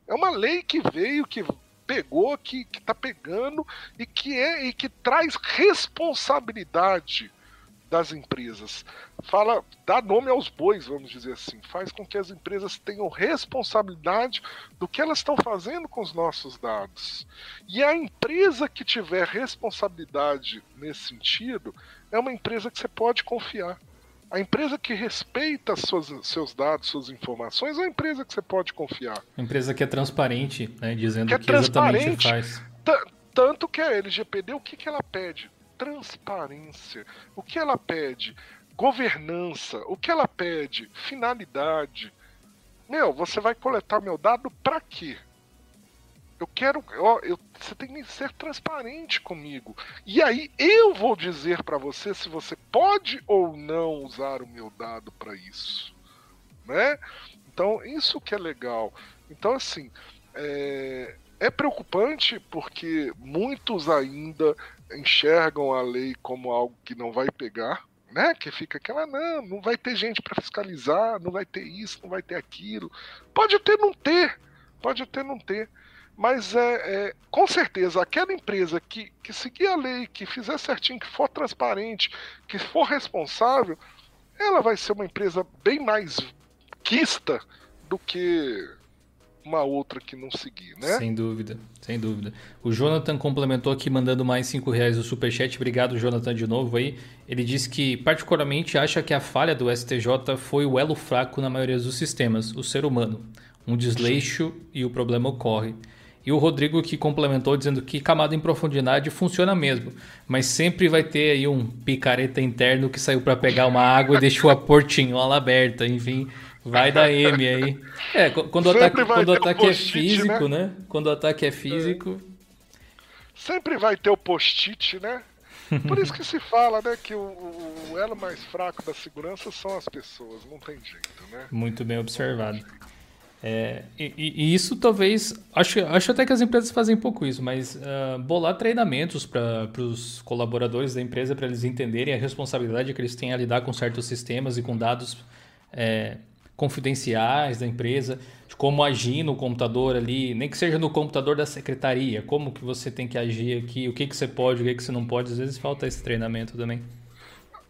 É uma lei que veio, que pegou, que, que tá pegando e que é e que traz responsabilidade das empresas. Fala, dá nome aos bois, vamos dizer assim. Faz com que as empresas tenham responsabilidade do que elas estão fazendo com os nossos dados. E a empresa que tiver responsabilidade nesse sentido é uma empresa que você pode confiar. A empresa que respeita suas, seus dados, suas informações, é uma empresa que você pode confiar. Uma empresa que é transparente, né, dizendo que o que exatamente faz. Tanto que a LGPD, o que, que ela pede? Transparência. O que ela pede? Governança. O que ela pede? Finalidade. Meu, você vai coletar meu dado para quê? Eu quero. Ó, eu, você tem que ser transparente comigo. E aí eu vou dizer para você se você pode ou não usar o meu dado para isso. Né? Então, isso que é legal. Então, assim, é, é preocupante porque muitos ainda enxergam a lei como algo que não vai pegar, né? Que fica aquela, não, não vai ter gente para fiscalizar, não vai ter isso, não vai ter aquilo. Pode até não ter, pode até não ter. Mas é, é com certeza aquela empresa que, que seguir a lei, que fizer certinho, que for transparente, que for responsável, ela vai ser uma empresa bem mais quista do que uma outra que não seguir, né? Sem dúvida, sem dúvida. O Jonathan complementou aqui mandando mais 5 reais o superchat. Obrigado, Jonathan, de novo aí. Ele disse que particularmente acha que a falha do STJ foi o elo fraco na maioria dos sistemas, o ser humano. Um desleixo e o problema ocorre. E o Rodrigo que complementou dizendo que camada em profundidade funciona mesmo, mas sempre vai ter aí um picareta interno que saiu para pegar uma água e deixou a portinhola aberta, enfim. Vai da M aí. É, quando o ataque, quando o ataque é físico, né? né? Quando o ataque é físico. Sempre vai ter o post-it, né? Por isso que se fala, né, que o, o, elo mais fraco da segurança são as pessoas, não tem jeito, né? Muito bem observado. É, e, e, isso talvez. Acho, acho até que as empresas fazem pouco isso, mas uh, bolar treinamentos para os colaboradores da empresa para eles entenderem a responsabilidade que eles têm a lidar com certos sistemas e com dados é, confidenciais da empresa, de como agir no computador ali, nem que seja no computador da secretaria, como que você tem que agir aqui, o que, que você pode, o que, que você não pode, às vezes falta esse treinamento também.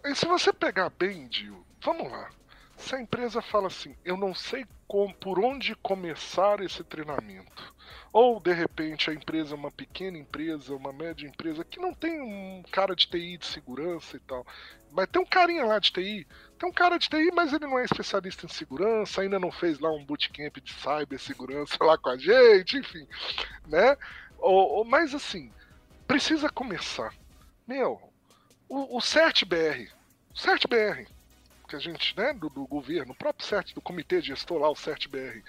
E se você pegar bem, Dio, vamos lá. Se a empresa fala assim, eu não sei como, por onde começar esse treinamento, ou de repente a empresa é uma pequena empresa, uma média empresa que não tem um cara de TI de segurança e tal, mas tem um carinha lá de TI, tem um cara de TI, mas ele não é especialista em segurança, ainda não fez lá um bootcamp de cybersegurança lá com a gente, enfim, né? Ou, ou, mas assim, precisa começar. Meu, o, o CertBR, CertBR, que a gente, né, do, do governo, o próprio CERT, do comitê gestor lá, o CertBR,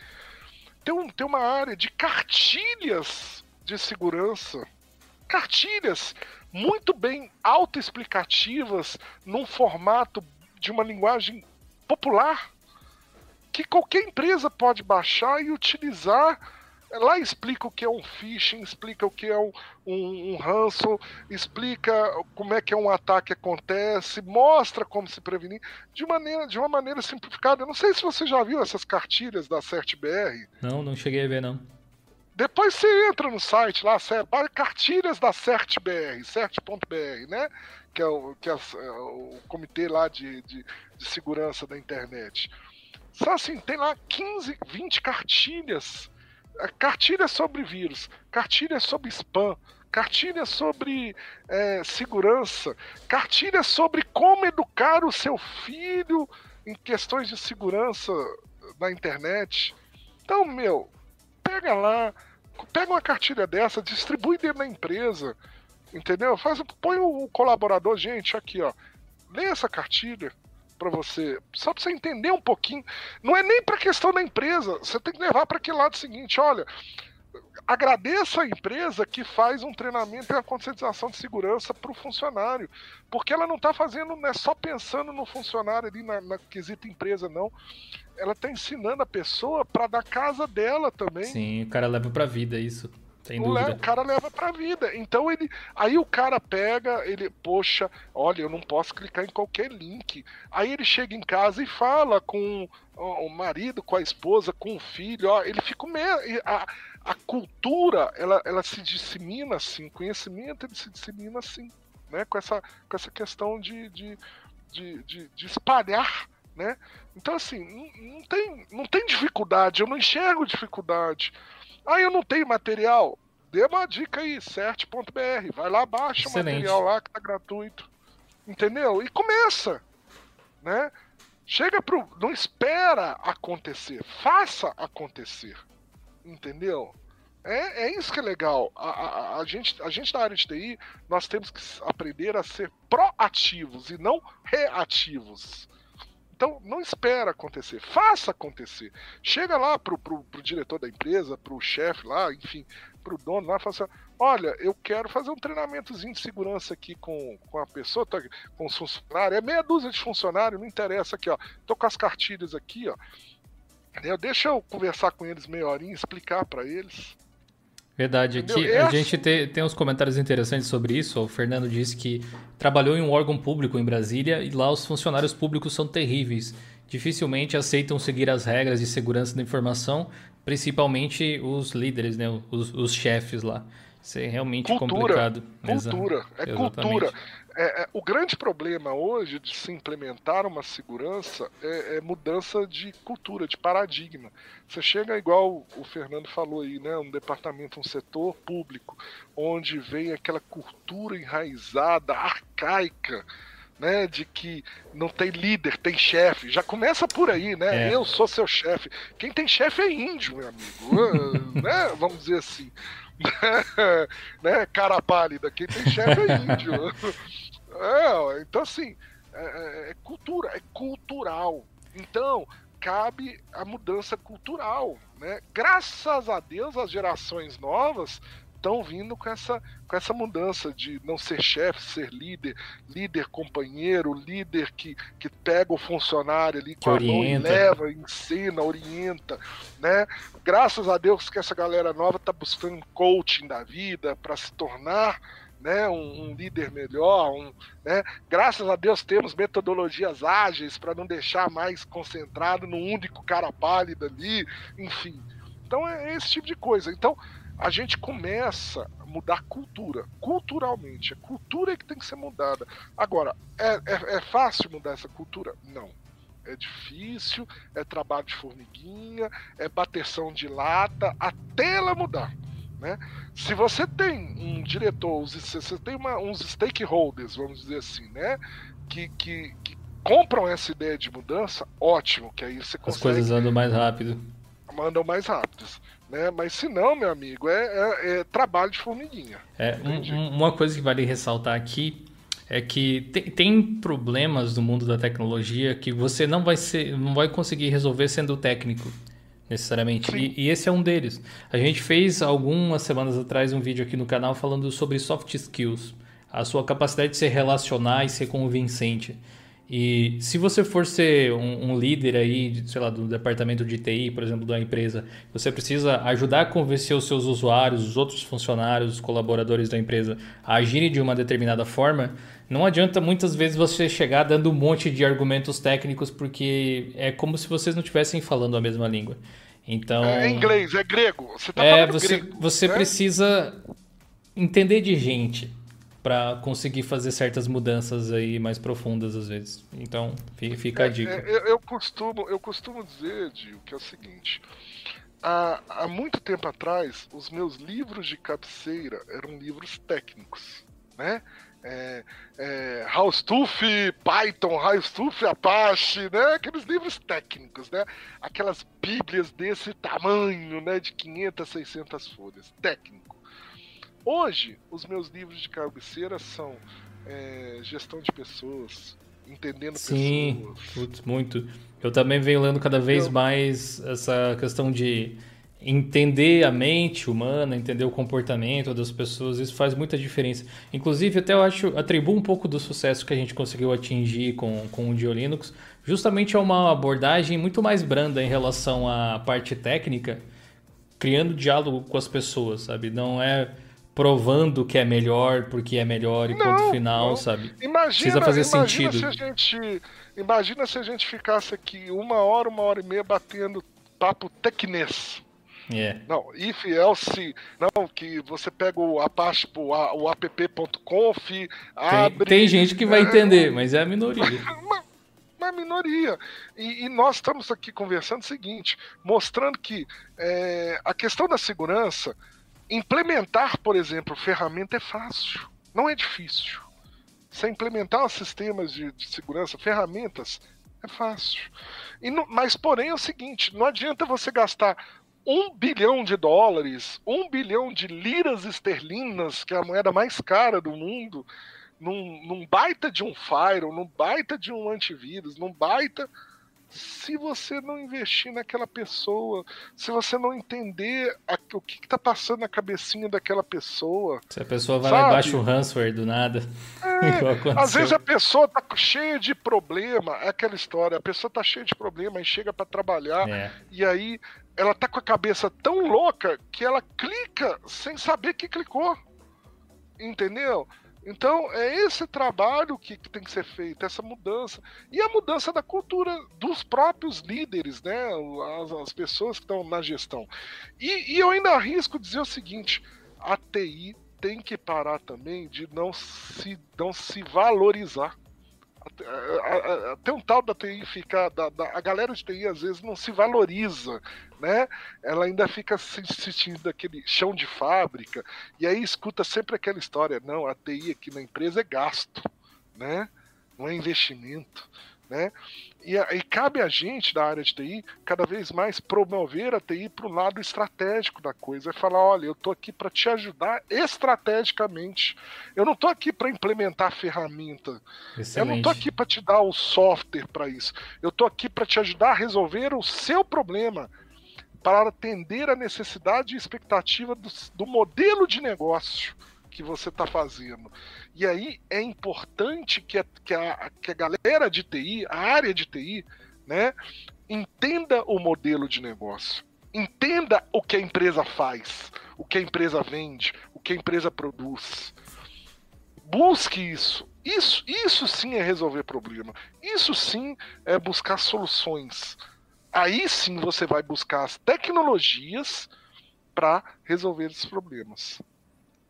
tem, um, tem uma área de cartilhas de segurança. Cartilhas muito bem autoexplicativas num formato de uma linguagem popular que qualquer empresa pode baixar e utilizar. Lá explica o que é um phishing, explica o que é um, um, um ransom, explica como é que é um ataque acontece, mostra como se prevenir de, maneira, de uma maneira simplificada. Eu não sei se você já viu essas cartilhas da CertBR. Não, não cheguei a ver, não. Depois você entra no site lá, cartilhas da CertBR, cert.br, né? Que é o, que é, é o comitê lá de, de, de, segurança da internet. Só assim, tem lá 15, 20 cartilhas. É, cartilhas sobre vírus, cartilhas sobre spam, cartilhas sobre é, segurança, cartilhas sobre como educar o seu filho em questões de segurança na internet. Então, meu, pega lá, pega uma cartilha dessa, distribui dentro da empresa, entendeu? Faz, põe o colaborador, gente, aqui, ó, lê essa cartilha para você, só para você entender um pouquinho. Não é nem para questão da empresa, você tem que levar para aquele lado seguinte, olha, agradeça a empresa que faz um treinamento e uma conscientização de segurança para o funcionário, porque ela não está fazendo, não é só pensando no funcionário ali na, na quesita empresa, não. Ela está ensinando a pessoa para da casa dela também. Sim, o cara leva para vida isso. Sem dúvida. O cara leva pra vida. Então ele. Aí o cara pega, ele, poxa, olha, eu não posso clicar em qualquer link. Aí ele chega em casa e fala com o marido, com a esposa, com o filho, ó, ele fica meio. A, a cultura, ela, ela se dissemina assim, o conhecimento ele se dissemina assim, né? Com essa, com essa questão de, de, de, de, de espalhar. Né? Então, assim, não, não, tem, não tem dificuldade, eu não enxergo dificuldade. Ah, eu não tenho material. Dê uma dica aí, cert.br. Vai lá, baixa o material lá que tá gratuito. Entendeu? E começa. Né? Chega pro. Não espera acontecer. Faça acontecer. Entendeu? É, é isso que é legal. A, a, a, gente, a gente da área de TI, nós temos que aprender a ser proativos e não reativos. Então, não espera acontecer, faça acontecer. Chega lá pro, pro, pro diretor da empresa, pro chefe lá, enfim, pro dono lá, fala assim, olha, eu quero fazer um treinamentozinho de segurança aqui com, com a pessoa, tá, com os funcionários, é meia dúzia de funcionários, não interessa aqui, ó, tô com as cartilhas aqui, ó, deixa eu conversar com eles meia horinha, explicar para eles, Verdade, aqui a gente tem, tem uns comentários interessantes sobre isso. O Fernando disse que trabalhou em um órgão público em Brasília e lá os funcionários públicos são terríveis. Dificilmente aceitam seguir as regras de segurança da informação, principalmente os líderes, né, os, os chefes lá. Isso é realmente cultura, complicado. Cultura, é Exatamente. cultura. É, é, o grande problema hoje de se implementar uma segurança é, é, mudança de cultura, de paradigma. Você chega igual o Fernando falou aí, né? Um departamento, um setor público, onde vem aquela cultura enraizada, arcaica, né, de que não tem líder, tem chefe. Já começa por aí, né? É. Eu sou seu chefe. Quem tem chefe é índio, meu amigo. né? Vamos dizer assim. né? Cara pálida, quem tem chefe é índio. é, então assim, é, é, é cultura, é cultural. Então, cabe a mudança cultural, né? Graças a Deus, as gerações novas estão vindo com essa, com essa mudança de não ser chefe, ser líder, líder companheiro, líder que, que pega o funcionário ali com a mão e leva, ensina, orienta, né? Graças a Deus que essa galera nova está buscando coaching da vida para se tornar né, um, um, líder melhor, um, né? graças a Deus temos metodologias ágeis para não deixar mais concentrado no único cara pálido ali, enfim. Então é esse tipo de coisa. Então a gente começa a mudar cultura, culturalmente. A cultura é que tem que ser mudada. Agora, é, é, é fácil mudar essa cultura? Não. É difícil, é trabalho de formiguinha, é bateção de lata, até ela mudar. Né? Se você tem um diretor, se você tem uma, uns stakeholders, vamos dizer assim, né? Que, que, que, compram essa ideia de mudança, ótimo, que aí você consegue. As coisas andam mais rápido. Andam mais rápidas. Né? Mas se não, meu amigo, é, é, é trabalho de formiguinha. É, um, uma coisa que vale ressaltar aqui é que tem, tem, problemas no mundo da tecnologia que você não vai, ser, não vai conseguir resolver sendo técnico, necessariamente. E, e, esse é um deles. A gente fez algumas semanas atrás um vídeo aqui no canal falando sobre soft skills, a sua capacidade de se relacionar e ser convincente. E se você for ser um, um, líder aí, sei lá, do departamento de TI, por exemplo, da empresa, você precisa ajudar a convencer os seus usuários, os outros funcionários, os colaboradores da empresa a agirem de uma determinada forma. Não adianta muitas vezes você chegar dando um monte de argumentos técnicos, porque é como se vocês não estivessem falando a mesma língua. Então. É inglês, é grego. Você tá é, você, grego, você né? precisa entender de gente para conseguir fazer certas mudanças aí mais profundas às vezes. Então, fica a é, dica. É, eu, eu, costumo, eu costumo dizer, Dio, que é o seguinte. Há, há muito tempo atrás, os meus livros de cabeceira eram livros técnicos, né? É, é, Python, HowStuff, Apache, né? Aqueles livros técnicos, né? Aquelas bíblias desse tamanho, né? De 500, 600 folhas, técnico. Hoje, os meus livros de cabeceira são é, gestão de pessoas, entendendo Sim, pessoas. Sim, muito. Eu também venho lendo cada vez Eu... mais essa questão de entender a mente humana, entender o comportamento das pessoas, isso faz muita diferença. Inclusive, até eu acho, atribuo um pouco do sucesso que a gente conseguiu atingir com, com o Diolinux, justamente a uma abordagem muito mais branda em relação à parte técnica, criando diálogo com as pessoas, sabe? Não é provando que é melhor porque é melhor e não, ponto final, não. sabe? Imagina, Precisa fazer imagina sentido. Se a gente, imagina se a gente ficasse aqui uma hora, uma hora e meia batendo papo tecnês. Yeah. É. Não, if, else, não, que você pega o Apache, o, o app.conf, abre... Tem, gente que vai é, entender, mas é a minoria. Uma, uma minoria. E, e, nós estamos aqui conversando o seguinte, mostrando que é, a questão da segurança, implementar, por exemplo, ferramenta é fácil, não é difícil. Você implementar sistemas de, de segurança, ferramentas, é fácil. E mas, porém, é o seguinte: não adianta você gastar um bilhão de dólares, um bilhão de liras esterlinas, que é a moeda mais cara do mundo, num, num baita de um firewall, num baita de um antivírus, num baita se você não investir naquela pessoa, se você não entender a, o que está passando na cabecinha daquela pessoa. Se a pessoa vai sabe? lá e baixa o ransomware do nada. É, às vezes a pessoa tá cheia de problema, é aquela história, a pessoa tá cheia de problema e chega para trabalhar é. e aí ela tá com a cabeça tão louca que ela clica sem saber que clicou. Entendeu? Então, é esse trabalho que, que, tem que ser feito, essa mudança. E a mudança da cultura dos próprios líderes, né? As, as pessoas que estão na gestão. E, e, eu ainda arrisco dizer o seguinte: a TI tem que parar também de não se, não se valorizar. Até um tal da TI ficar. Da, da, a galera de TI às vezes não se valoriza, né? Ela ainda fica se sentindo aquele chão de fábrica, e aí escuta sempre aquela história: não, a TI aqui na empresa é gasto, né? Não é investimento. Né? E, e, cabe a gente da área de TI cada vez mais promover a TI para o lado estratégico da coisa. É falar, olha, eu estou aqui para te ajudar estrategicamente. Eu não estou aqui para implementar ferramenta. Excelente. Eu não estou aqui para te dar o software para isso. Eu estou aqui para te ajudar a resolver o seu problema, para atender a necessidade e expectativa do, do modelo de negócio que você está fazendo. E aí é importante que a, que, a, que a galera de TI, a área de TI, né, entenda o modelo de negócio. Entenda o que a empresa faz, o que a empresa vende, o que a empresa produz. Busque isso. Isso, isso sim é resolver problema. Isso sim é buscar soluções. Aí sim você vai buscar as tecnologias para resolver esses problemas.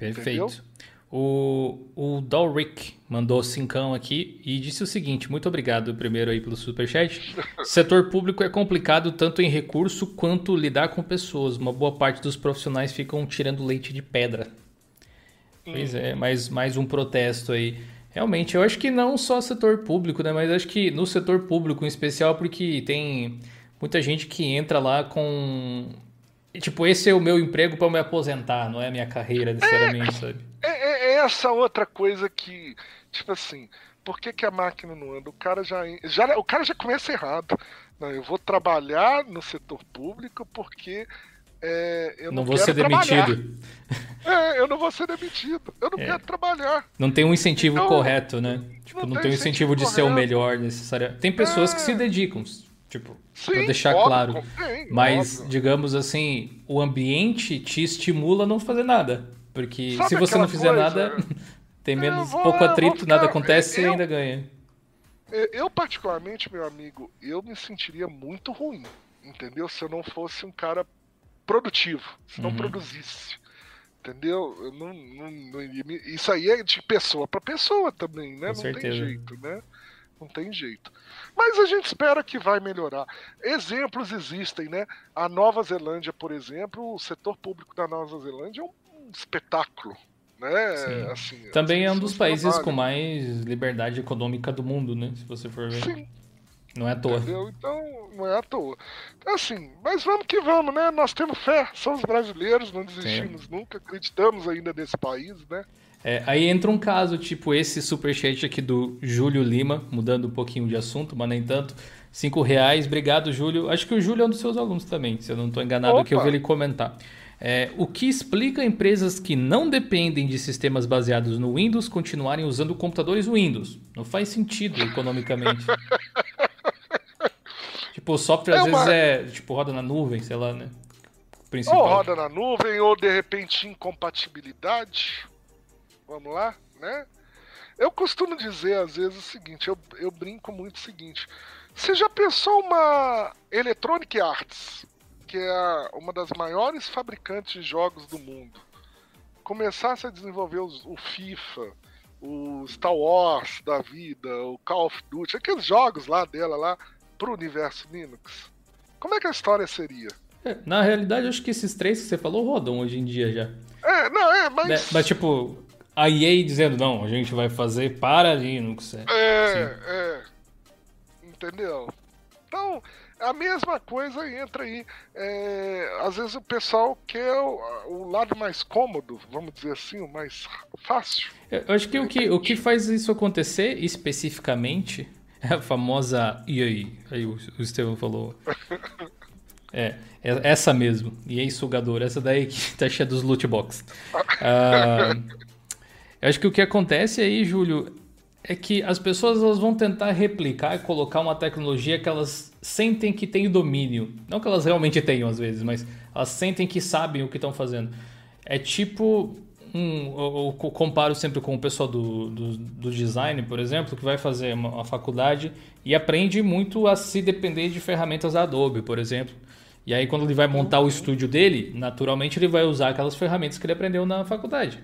Perfeito. Entendeu? O, o Dalric mandou cincão aqui e disse o seguinte: muito obrigado primeiro aí pelo superchat. Setor público é complicado tanto em recurso quanto lidar com pessoas. Uma boa parte dos profissionais ficam tirando leite de pedra. Pois é, mais, mais um protesto aí. Realmente, eu acho que não só setor público, né? Mas acho que no setor público em especial, porque tem muita gente que entra lá com. Tipo, esse é o meu emprego para me aposentar, não é a minha carreira necessariamente, é, sabe? É, é, é, essa outra coisa que, tipo assim, por que, que a máquina não anda? O cara já, já, o cara já começa errado. Não, eu vou trabalhar no setor público porque é, eu não, não vou ser trabalhar. demitido. É, eu não vou ser demitido. Eu não é. quero trabalhar. Não tem um incentivo então, correto, né? Tipo, não, não tem um incentivo, incentivo de ser o melhor necessariamente. Tem pessoas que se é. dedicam, tipo, Sim, pra deixar óbvio, claro. Mas, óbvio. digamos assim, o ambiente te estimula a não fazer nada. Porque Sabe se você não fizer coisa? nada, tem menos vou, pouco atrito, ficar, nada acontece eu, e ainda ganha. Eu, particularmente, meu amigo, eu me sentiria muito ruim, entendeu? Se eu não fosse um cara produtivo, se não uhum. produzisse. Entendeu? Não, não, não, isso aí é de pessoa para pessoa também, né? Com não certeza. tem jeito, né? Não tem jeito. Mas a gente espera que vai melhorar. Exemplos existem, né? A Nova Zelândia, por exemplo, o setor público da Nova Zelândia é um espetáculo. Né? Assim, Também é um dos países trabalham. com mais liberdade econômica do mundo, né? Se você for ver. Sim. Não é à toa. Entendeu? Então, não é à toa. Assim, mas vamos que vamos, né? Nós temos fé, somos brasileiros, não desistimos Sim. nunca, acreditamos ainda nesse país, né? É, aí entra um caso, tipo esse superchat aqui do Júlio Lima, mudando um pouquinho de assunto, mas nem tanto. Cinco reais, obrigado, Júlio. Acho que o Júlio é um dos seus alunos também, se eu não estou enganado Opa. aqui, eu vi ele comentar. É, o que explica empresas que não dependem de sistemas baseados no Windows continuarem usando computadores Windows? Não faz sentido economicamente. tipo, o software é às uma... vezes é tipo roda na nuvem, sei lá, né? Principal. Ou roda na nuvem, ou de repente incompatibilidade. Vamos lá, né? Eu costumo dizer às vezes o seguinte, eu, eu brinco muito o seguinte. Você já pensou uma Electronic Arts, que é uma das maiores fabricantes de jogos do mundo, começasse a desenvolver os, o FIFA, o Star Wars da vida, o Call of Duty, aqueles jogos lá dela lá pro universo Linux? Como é que a história seria? É, na realidade, acho que esses três que você falou rodam hoje em dia já. É, não, é, mas. Né? Mas tipo, a EA dizendo, não, a gente vai fazer para Linux. É, é, é. Entendeu? Então, a mesma coisa entra aí. É, às vezes o pessoal quer o, o, lado mais cômodo, vamos dizer assim, o mais fácil. Eu acho que o que, o que faz isso acontecer especificamente é a famosa EA. Aí o, o Estevão falou. É, é, essa mesmo. E aí, sugador. Essa daí que tá cheia dos loot box. Uh, eu acho que o que acontece aí, Júlio, é que as pessoas elas vão tentar replicar e colocar uma tecnologia que elas sentem que tem domínio. Não que elas realmente tenham, às vezes, mas elas sentem que sabem o que estão fazendo. É tipo. Um, eu, eu, comparo sempre com o pessoal do, do, do, design, por exemplo, que vai fazer uma, uma faculdade e aprende muito a se depender de ferramentas da Adobe, por exemplo. E aí, quando ele vai montar o estúdio dele, naturalmente ele vai usar aquelas ferramentas que ele aprendeu na faculdade.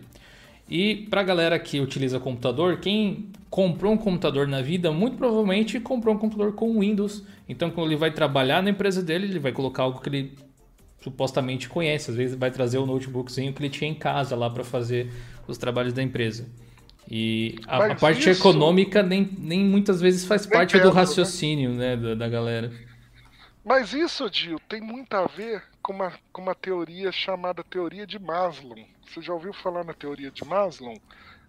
E para a galera que utiliza computador, quem comprou um computador na vida, muito provavelmente comprou um computador com Windows. Então, quando ele vai trabalhar na empresa dele, ele vai colocar algo que ele supostamente conhece. Às vezes, vai trazer o notebookzinho que ele tinha em casa lá para fazer os trabalhos da empresa. E a, a parte isso... econômica nem, nem muitas vezes faz parte do né? raciocínio né? né da, da galera. Mas isso, Gil, tem muito a ver com uma, com uma teoria chamada teoria de Maslow. Você já ouviu falar na teoria de Maslow?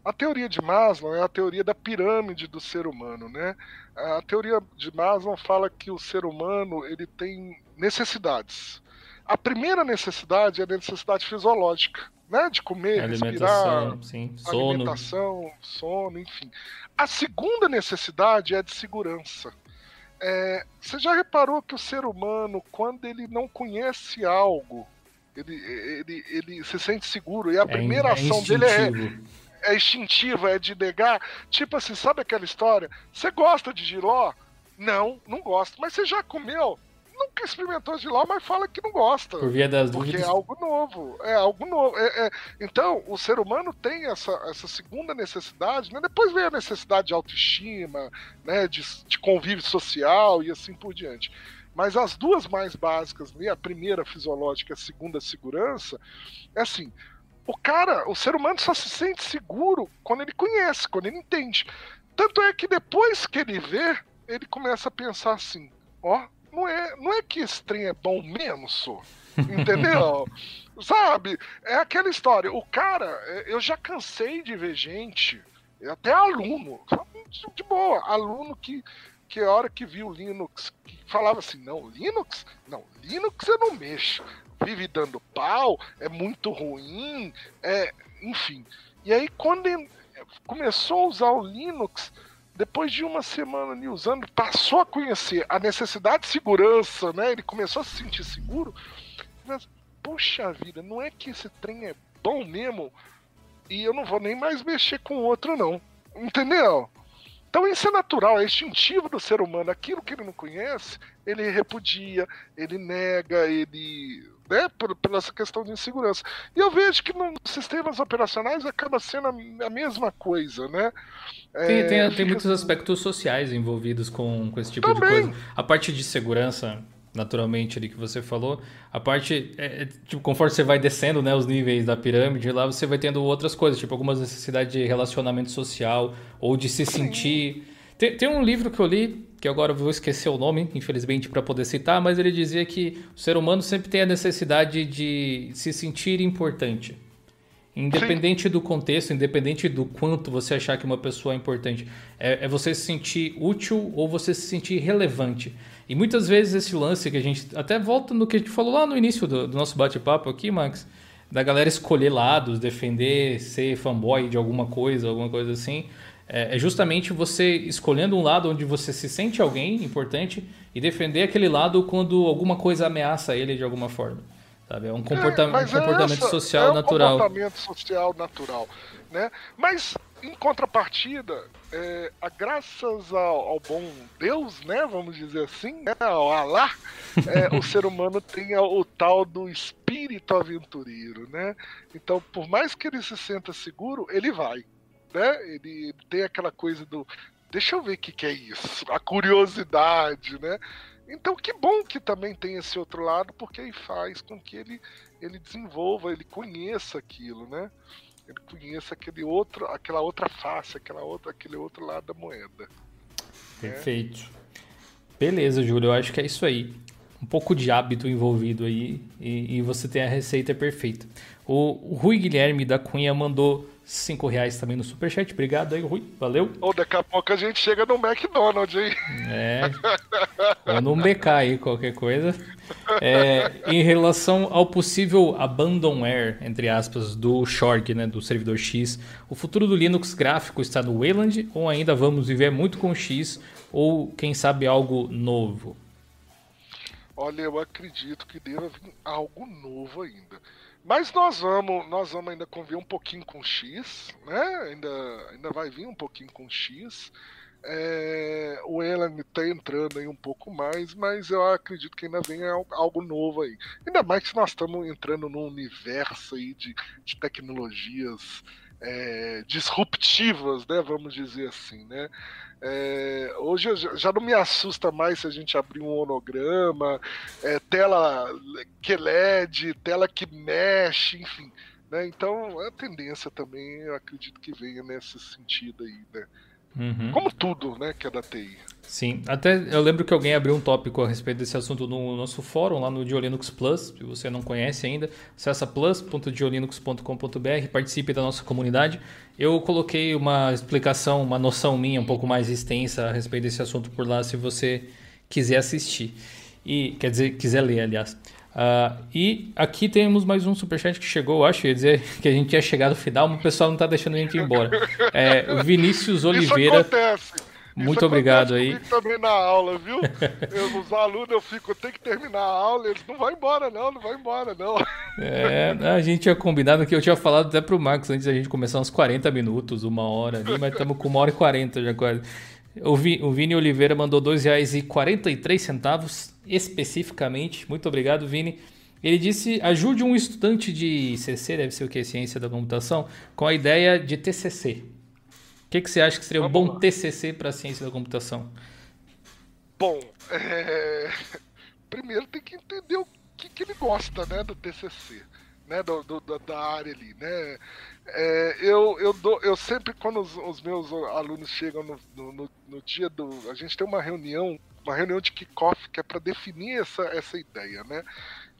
A teoria de Maslow é a teoria da pirâmide do ser humano, né? A teoria de Maslow fala que o ser humano ele tem necessidades. A primeira necessidade é a necessidade fisiológica, né? De comer, alimentação, respirar, sim. sono. alimentação, sono, enfim. A segunda necessidade é a de segurança. É, você já reparou que o ser humano, quando ele não conhece algo, ele, ele, ele se sente seguro e a é, primeira é ação dele é, é instintiva, é de negar. Tipo assim, sabe aquela história? Você gosta de giló? Não, não gosto. Mas você já comeu? nunca experimentou lá, mas fala que não gosta. Por via das porque dúvidas. é algo novo. É algo novo. É, é... Então, o ser humano tem essa, essa segunda necessidade, né? depois vem a necessidade de autoestima, né? de, de convívio social e assim por diante. Mas as duas mais básicas, né? a primeira fisiológica e a segunda segurança, é assim. O cara, o ser humano só se sente seguro quando ele conhece, quando ele entende. Tanto é que depois que ele vê, ele começa a pensar assim: ó, não é, não é que esse trem é bom mesmo, só. Entendeu? Sabe? É aquela história. O cara, é, eu já cansei de ver gente, até aluno, de boa, aluno que, que a hora que viu o Linux, falava assim: não, Linux? Não, Linux eu não mexo. Vive dando pau, é muito ruim, é, enfim. E aí, quando começou a usar o Linux, depois de uma semana ali usando, passou a conhecer a necessidade de segurança, né? Ele começou a se sentir seguro. Mas, poxa vida, não é que esse trem é bom mesmo e eu não vou nem mais mexer com outro, não. Entendeu? Então isso é natural, é instintivo do ser humano. Aquilo que ele não conhece, ele repudia, ele nega, ele né, por, pela essa questão de insegurança. E eu vejo que nos sistemas operacionais acaba sendo a, mesma coisa, né? Tem, é, tem, tem muitos aspectos sociais envolvidos com, com esse tipo Também. de coisa. A parte de segurança, naturalmente, ali que você falou, a parte, é, é, tipo, conforme você vai descendo né, os níveis da pirâmide, lá você vai tendo outras coisas, tipo algumas necessidades de relacionamento social ou de se sentir... Tem, tem um livro que eu li que agora eu vou esquecer o nome, infelizmente, para poder citar, mas ele dizia que o ser humano sempre tem a necessidade de se sentir importante. Independente Sim. do contexto, independente do quanto você achar que uma pessoa é importante, é, é, você se sentir útil ou você se sentir relevante. E muitas vezes esse lance que a gente. Até volta no que a gente falou lá no início do, do nosso bate-papo aqui, Max, da galera escolher lados, defender, ser fanboy de alguma coisa, alguma coisa assim. É, é justamente você escolhendo um lado onde você se sente alguém importante e defender aquele lado quando alguma coisa ameaça ele de alguma forma. Sabe? É um comportamento, é, um comportamento essa, social é um natural. comportamento social natural. Né? Mas, em contrapartida, é, a, graças ao, ao, bom Deus, né, vamos dizer assim, né, ao Alá, é, o ser humano tem o, o tal do espírito aventureiro. Né? Então, por mais que ele se sinta seguro, ele vai. Né? Ele, ele tem aquela coisa do deixa eu ver o que, que é isso, a curiosidade, né? Então, que bom que também tem esse outro lado, porque aí faz com que ele, ele desenvolva, ele conheça aquilo, né? Ele conheça aquele outro, aquela outra face, aquela outra, aquele outro lado da moeda. Perfeito. Beleza, Júlio, eu acho que é isso aí. Um pouco de hábito envolvido aí e, e você tem a receita perfeita. O, o Rui Guilherme da Cunha mandou 5 reais também no Superchat. Obrigado aí, Rui. Valeu. Ou daqui a pouco a gente chega no McDonald's, hein? É. Ou no BK aí, qualquer coisa. É, em relação ao possível abandonware, entre aspas, do Shork, né, do servidor X, o futuro do Linux gráfico está no Wayland ou ainda vamos viver muito com X ou quem sabe algo novo? Olha, eu acredito que deva vir algo novo ainda. Mas nós vamos, nós vamos ainda conviver um pouquinho com X, né? Ainda, ainda vai vir um pouquinho com X. É, o Elan está entrando aí um pouco mais, mas eu acredito que ainda vem algo novo aí. Ainda mais que nós estamos entrando num universo aí de, de tecnologias é, disruptivas, né? Vamos dizer assim, né? É, hoje já não me assusta mais se a gente abrir um monograma, é, tela que LED, tela que mexe, enfim. Né? Então a tendência também, eu acredito que venha nesse sentido aí, né? Uhum. Como tudo, né, que é da TI. Sim, até eu lembro que alguém abriu um tópico a respeito desse assunto no nosso fórum, lá no Diolinux Plus, se você não conhece ainda, acessa plus.diolinux.com.br, participe da nossa comunidade. Eu coloquei uma explicação, uma noção minha um pouco mais extensa a respeito desse assunto por lá, se você quiser assistir. E, quer dizer, quiser ler, aliás. Uh, e aqui temos mais um superchat que chegou, acho, ia dizer que a gente ia chegar no final, mas o pessoal não está deixando a gente ir embora. É, Vinícius Oliveira. Isso acontece. Muito Isso obrigado aí. também na aula, viu? Eu, os alunos, eu fico, eu tenho que terminar a aula, eles não vão embora, não, não vai embora, não. É, a gente tinha combinado que eu tinha falado até pro Max antes da gente começar uns 40 minutos, uma hora ali, mas estamos com uma hora e 40 já quase. O, Vi, o Vini Oliveira mandou R$ 2,43 especificamente. Muito obrigado, Vini. Ele disse: ajude um estudante de CC, deve ser o que? Ciência da Computação, com a ideia de TCC. O que, que você acha que seria um bom lá. TCC para a ciência da computação? Bom, é... primeiro tem que entender o que, que ele gosta né, do TCC né, do, do, da área ali, né? É, eu, eu, dou, eu sempre, quando os, os meus alunos chegam no, no, no, dia do. A gente tem uma reunião, uma reunião de kickoff que é para definir essa, essa ideia, né?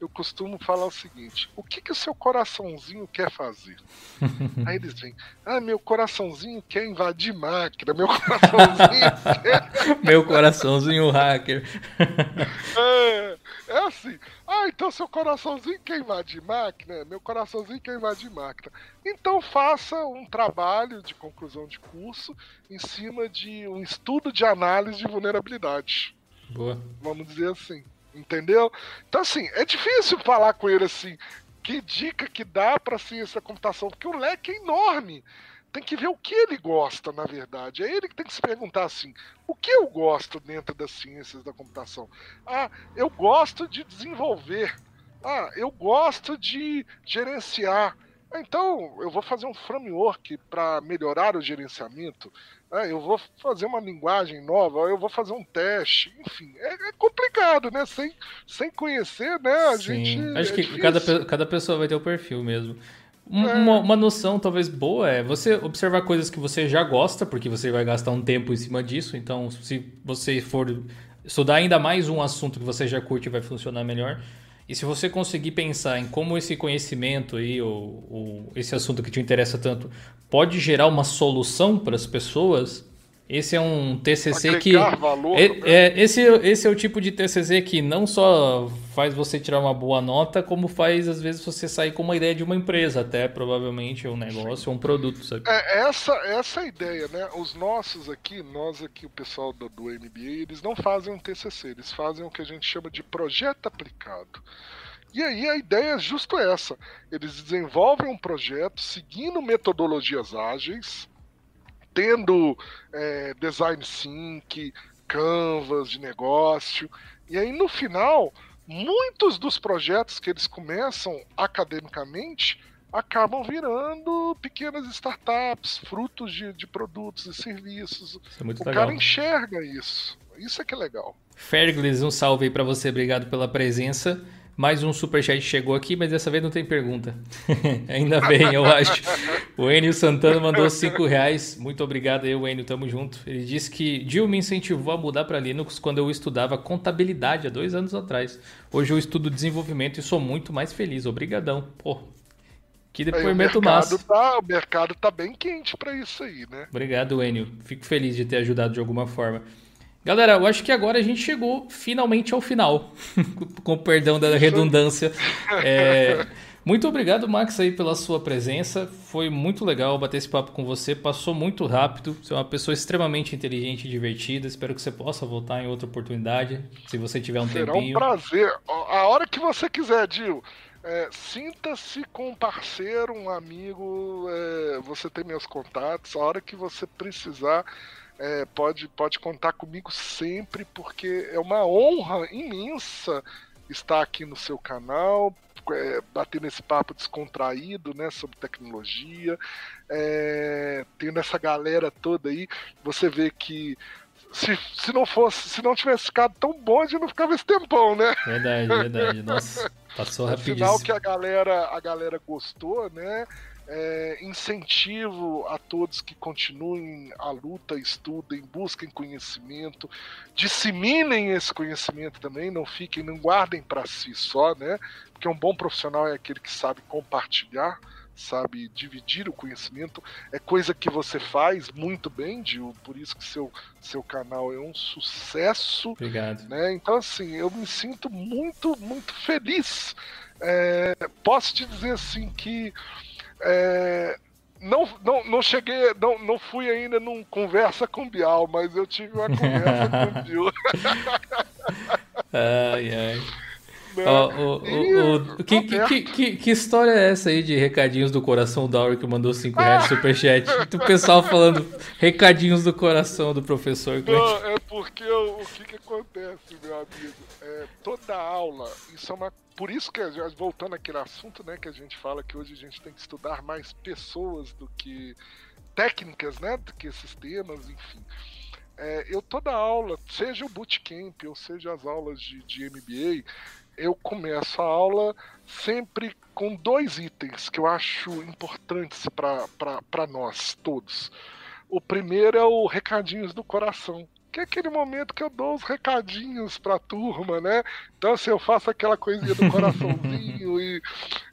eu costumo falar o seguinte: o que, que o seu coraçãozinho quer fazer? Aí eles vêm, ah, meu coraçãozinho quer invadir máquina, meu coraçãozinho quer. meu coraçãozinho hacker. é, é assim, ah, então seu coraçãozinho quer invadir máquina, meu coraçãozinho quer invadir máquina. Então faça um trabalho de conclusão de curso em cima de um estudo de análise de vulnerabilidade. Boa. Vamos dizer assim. Entendeu? Então, assim, é difícil falar com ele assim. Que dica que dá para ciência da computação? Porque o leque é enorme. Tem que ver o que ele gosta, na verdade. É ele que tem que se perguntar assim: o que eu gosto dentro das ciências da computação? Ah, eu gosto de desenvolver. Ah, eu gosto de gerenciar. Então, eu vou fazer um framework para melhorar o gerenciamento. É, eu vou fazer uma linguagem nova, eu vou fazer um teste, enfim, é, é complicado, né? Sem, sem conhecer, né? A Sim. gente. Acho é que cada, cada pessoa vai ter o perfil mesmo. É. Uma, uma, noção talvez boa é você observar coisas que você já gosta, porque você vai gastar um tempo em cima disso. Então, se você for estudar ainda mais um assunto que você já curte, vai funcionar melhor. E se você conseguir pensar em como esse conhecimento aí, ou, ou esse assunto que te interessa tanto, pode gerar uma solução para as pessoas, esse é um TCC que valor, é, é, esse, esse é o tipo de TCC que não só faz você tirar uma boa nota, como faz às vezes você sair com uma ideia de uma empresa, até provavelmente um negócio, um produto, sabe? É, essa essa é a ideia, né? Os nossos aqui, nós aqui o pessoal do, do MBA, eles não fazem um TCC, eles fazem o que a gente chama de projeto aplicado. E aí a ideia é justo essa. Eles desenvolvem um projeto seguindo metodologias ágeis, tendo é, design sync, canvas de negócio. E aí no final, muitos dos projetos que eles começam academicamente acabam virando pequenas startups, frutos de, de produtos e serviços. É o legal. cara enxerga isso. Isso é que é legal. Fergles, um salve aí para você, obrigado pela presença. Mais um superchat chegou aqui, mas dessa vez não tem pergunta. Ainda bem, eu acho. O Enio Santana mandou 5 reais. Muito obrigado aí, Enio, tamo junto. Ele disse que Jill me incentivou a mudar para Linux quando eu estudava contabilidade há dois anos atrás. Hoje eu estudo desenvolvimento e sou muito mais feliz. Obrigadão. Pô, que depoimento massa. Tá, o mercado tá bem quente para isso aí, né? Obrigado, Enio. Fico feliz de ter ajudado de alguma forma. Galera, eu acho que agora a gente chegou finalmente ao final, com perdão da redundância. É, muito obrigado, Max, aí pela sua presença. Foi muito legal bater esse papo com você. Passou muito rápido. Você é uma pessoa extremamente inteligente e divertida. Espero que você possa voltar em outra oportunidade, se você tiver um Será tempinho. Será um prazer. A hora que você quiser, Dil. É, Sinta-se com um parceiro, um amigo. É, você tem meus contatos. A hora que você precisar é, pode, pode contar comigo sempre, porque é uma honra imensa estar aqui no seu canal, é, batendo esse papo descontraído né, sobre tecnologia, é, tendo essa galera toda aí. Você vê que se, se não fosse, se não tivesse ficado tão bom, a gente não ficava esse tempão, né? Verdade, verdade. Nossa, passou rapidíssimo. Sinal que a galera, a galera gostou, né? É, incentivo a todos que continuem a luta, estudem, busquem conhecimento, disseminem esse conhecimento também, não fiquem, não guardem para si só, né? Porque um bom profissional é aquele que sabe compartilhar, sabe dividir o conhecimento, é coisa que você faz muito bem, Gil, por isso que seu, seu canal é um sucesso. Obrigado. Né? Então, assim, eu me sinto muito, muito feliz. É, posso te dizer assim que é, não, não, não cheguei, não, não fui ainda num conversa com Bial, mas eu tive uma conversa com o Bial. ai, ai. Né? o, o, que, que, que, que, história é essa aí de recadinhos do coração da que mandou 5 reais de superchat? o pessoal falando recadinhos do coração do professor. Não, é porque o, o que, que acontece, meu amigo? É, toda aula, isso é uma. Por isso que, voltando àquele assunto, né, que a gente fala que hoje a gente tem que estudar mais pessoas do que técnicas, né, do que sistemas, enfim. É, eu toda aula, seja o bootcamp ou seja as aulas de, de MBA, eu começo a aula sempre com dois itens que eu acho importantes para nós todos. O primeiro é o recadinhos do coração, que é aquele momento que eu dou os recadinhos para a turma, né? Então, assim, eu faço aquela coisinha do coraçãozinho e,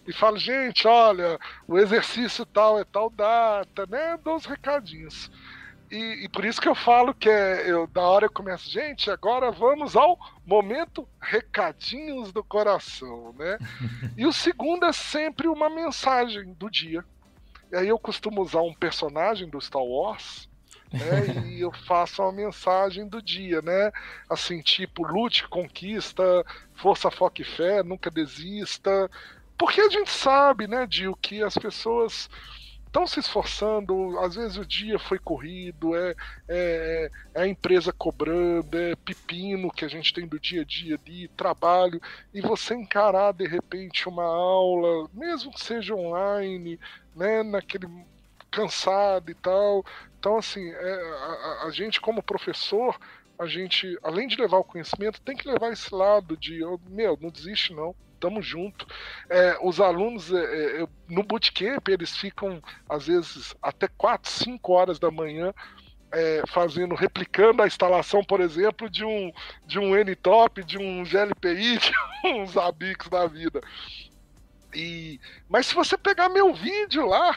e falo, gente, olha, o exercício tal é tal data, né? Dou os recadinhos. E, e, por isso que eu falo que é, eu, da hora eu começo, gente, agora vamos ao momento recadinhos do coração, né? e o segundo é sempre uma mensagem do dia. E aí eu costumo usar um personagem do Star Wars, né? e eu faço uma mensagem do dia, né? Assim, tipo, lute, conquista, força, foco e fé, nunca desista. Porque a gente sabe, né, Dio, que as pessoas estão se esforçando, às vezes o dia foi corrido, é, é, é, a empresa cobrando, é pepino que a gente tem do dia a dia ali, trabalho, e você encarar de repente uma aula, mesmo que seja online, né, naquele cansado e tal. Então, assim, é, a, a gente como professor, a gente, além de levar o conhecimento, tem que levar esse lado de, meu, não desiste não tamo junto. É, os alunos é, é, no bootcamp eles ficam às vezes até 4, 5 horas da manhã é, fazendo, replicando a instalação, por exemplo, de um, de um N-Top, de um GLPI, de uns Zabbix da vida. E, mas se você pegar meu vídeo lá,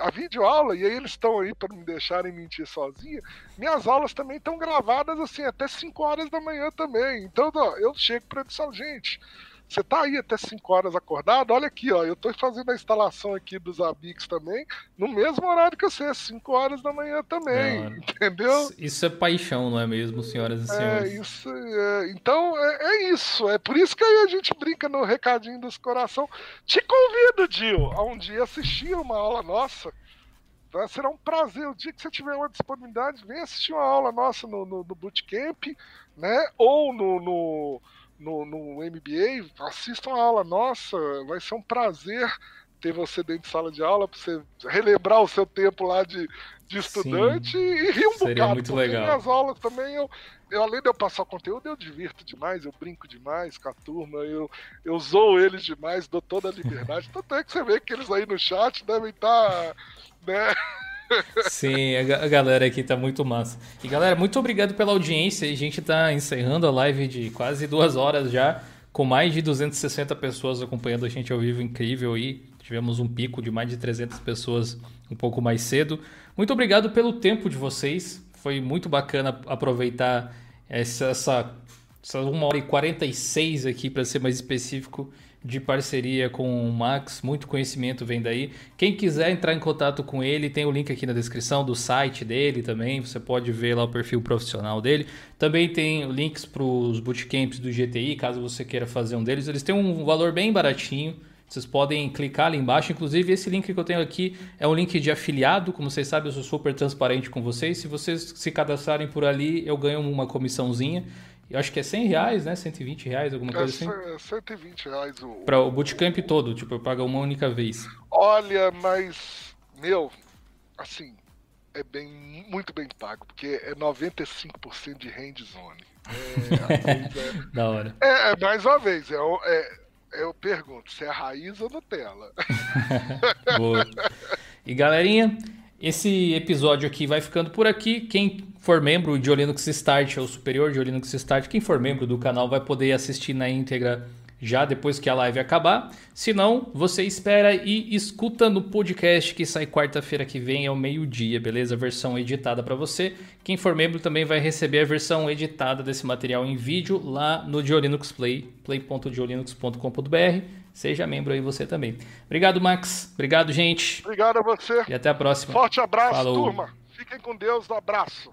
a videoaula, e aí eles estão aí para me deixarem mentir sozinha, minhas aulas também estão gravadas assim até 5 horas da manhã também. Então ó, eu chego para eles gente, você tá aí até 5 horas acordado? Olha aqui, ó, eu tô fazendo a instalação aqui dos Abix também, no mesmo horário que você, 5 horas da manhã também, entendeu? Isso é paixão, não é mesmo, senhoras e é, senhores? É, isso é, então é, é, isso, é por isso que aí a gente brinca no recadinho dos coração. Te convido, Dio, a um dia assistir uma aula nossa. Tá? Será um prazer. O dia que você tiver uma disponibilidade, vem assistir uma aula nossa no, no, no Bootcamp, né? Ou no, no no, no MBA, assistam a aula nossa, vai ser um prazer ter você dentro de sala de aula para você relembrar o seu tempo lá de, de estudante Sim, e rir um seria bocado. Muito legal. Minhas aulas também, eu, eu, além de eu passar conteúdo, eu divirto demais, eu brinco demais com a turma, eu, eu zoo eles demais, dou toda a liberdade. Tanto é que você vê que eles aí no chat devem estar. Tá, né? Sim, a galera aqui tá muito massa. E galera, muito obrigado pela audiência. A gente tá encerrando a live de quase duas horas já, com mais de 260 pessoas acompanhando a gente ao vivo, incrível aí. Tivemos um pico de mais de 300 pessoas um pouco mais cedo. Muito obrigado pelo tempo de vocês. Foi muito bacana aproveitar essa, essa, essa 1 hora e 46 aqui, para ser mais específico, de parceria com o Max, muito conhecimento vem daí. Quem quiser entrar em contato com ele, tem o link aqui na descrição do site dele também, você pode ver lá o perfil profissional dele. Também tem links para os bootcamps do GTI, caso você queira fazer um deles. Eles têm um valor bem baratinho, vocês podem clicar ali embaixo. Inclusive, esse link que eu tenho aqui é um link de afiliado. Como vocês sabem, eu sou super transparente com vocês. Se vocês se cadastrarem por ali, eu ganho uma comissãozinha. Eu acho que é 100 reais, né? 120 reais, alguma coisa assim. É 120 reais o. Para o bootcamp todo, tipo, eu pago uma única vez. Olha, mas. Meu, assim, é bem, muito bem pago, porque é 95% de hands-on. É, da hora. É, é, mais uma vez, é, é, eu pergunto se é raiz ou Nutella. Boa. E galerinha, esse episódio aqui vai ficando por aqui. Quem for membro de Linux Start, ou superior de Linux Start, quem for membro do canal vai poder assistir na íntegra já depois que a live acabar. Se não, você espera e escuta no podcast que sai quarta-feira que vem ao meio-dia, beleza? Versão editada para você. Quem for membro também vai receber a versão editada desse material em vídeo lá no Diolinux Play, play.diolinux.com.br. Seja membro aí você também. Obrigado, Max. Obrigado, gente. Obrigado a você. E até a próxima. Forte abraço, Falou. turma. Fiquem com Deus. Um abraço.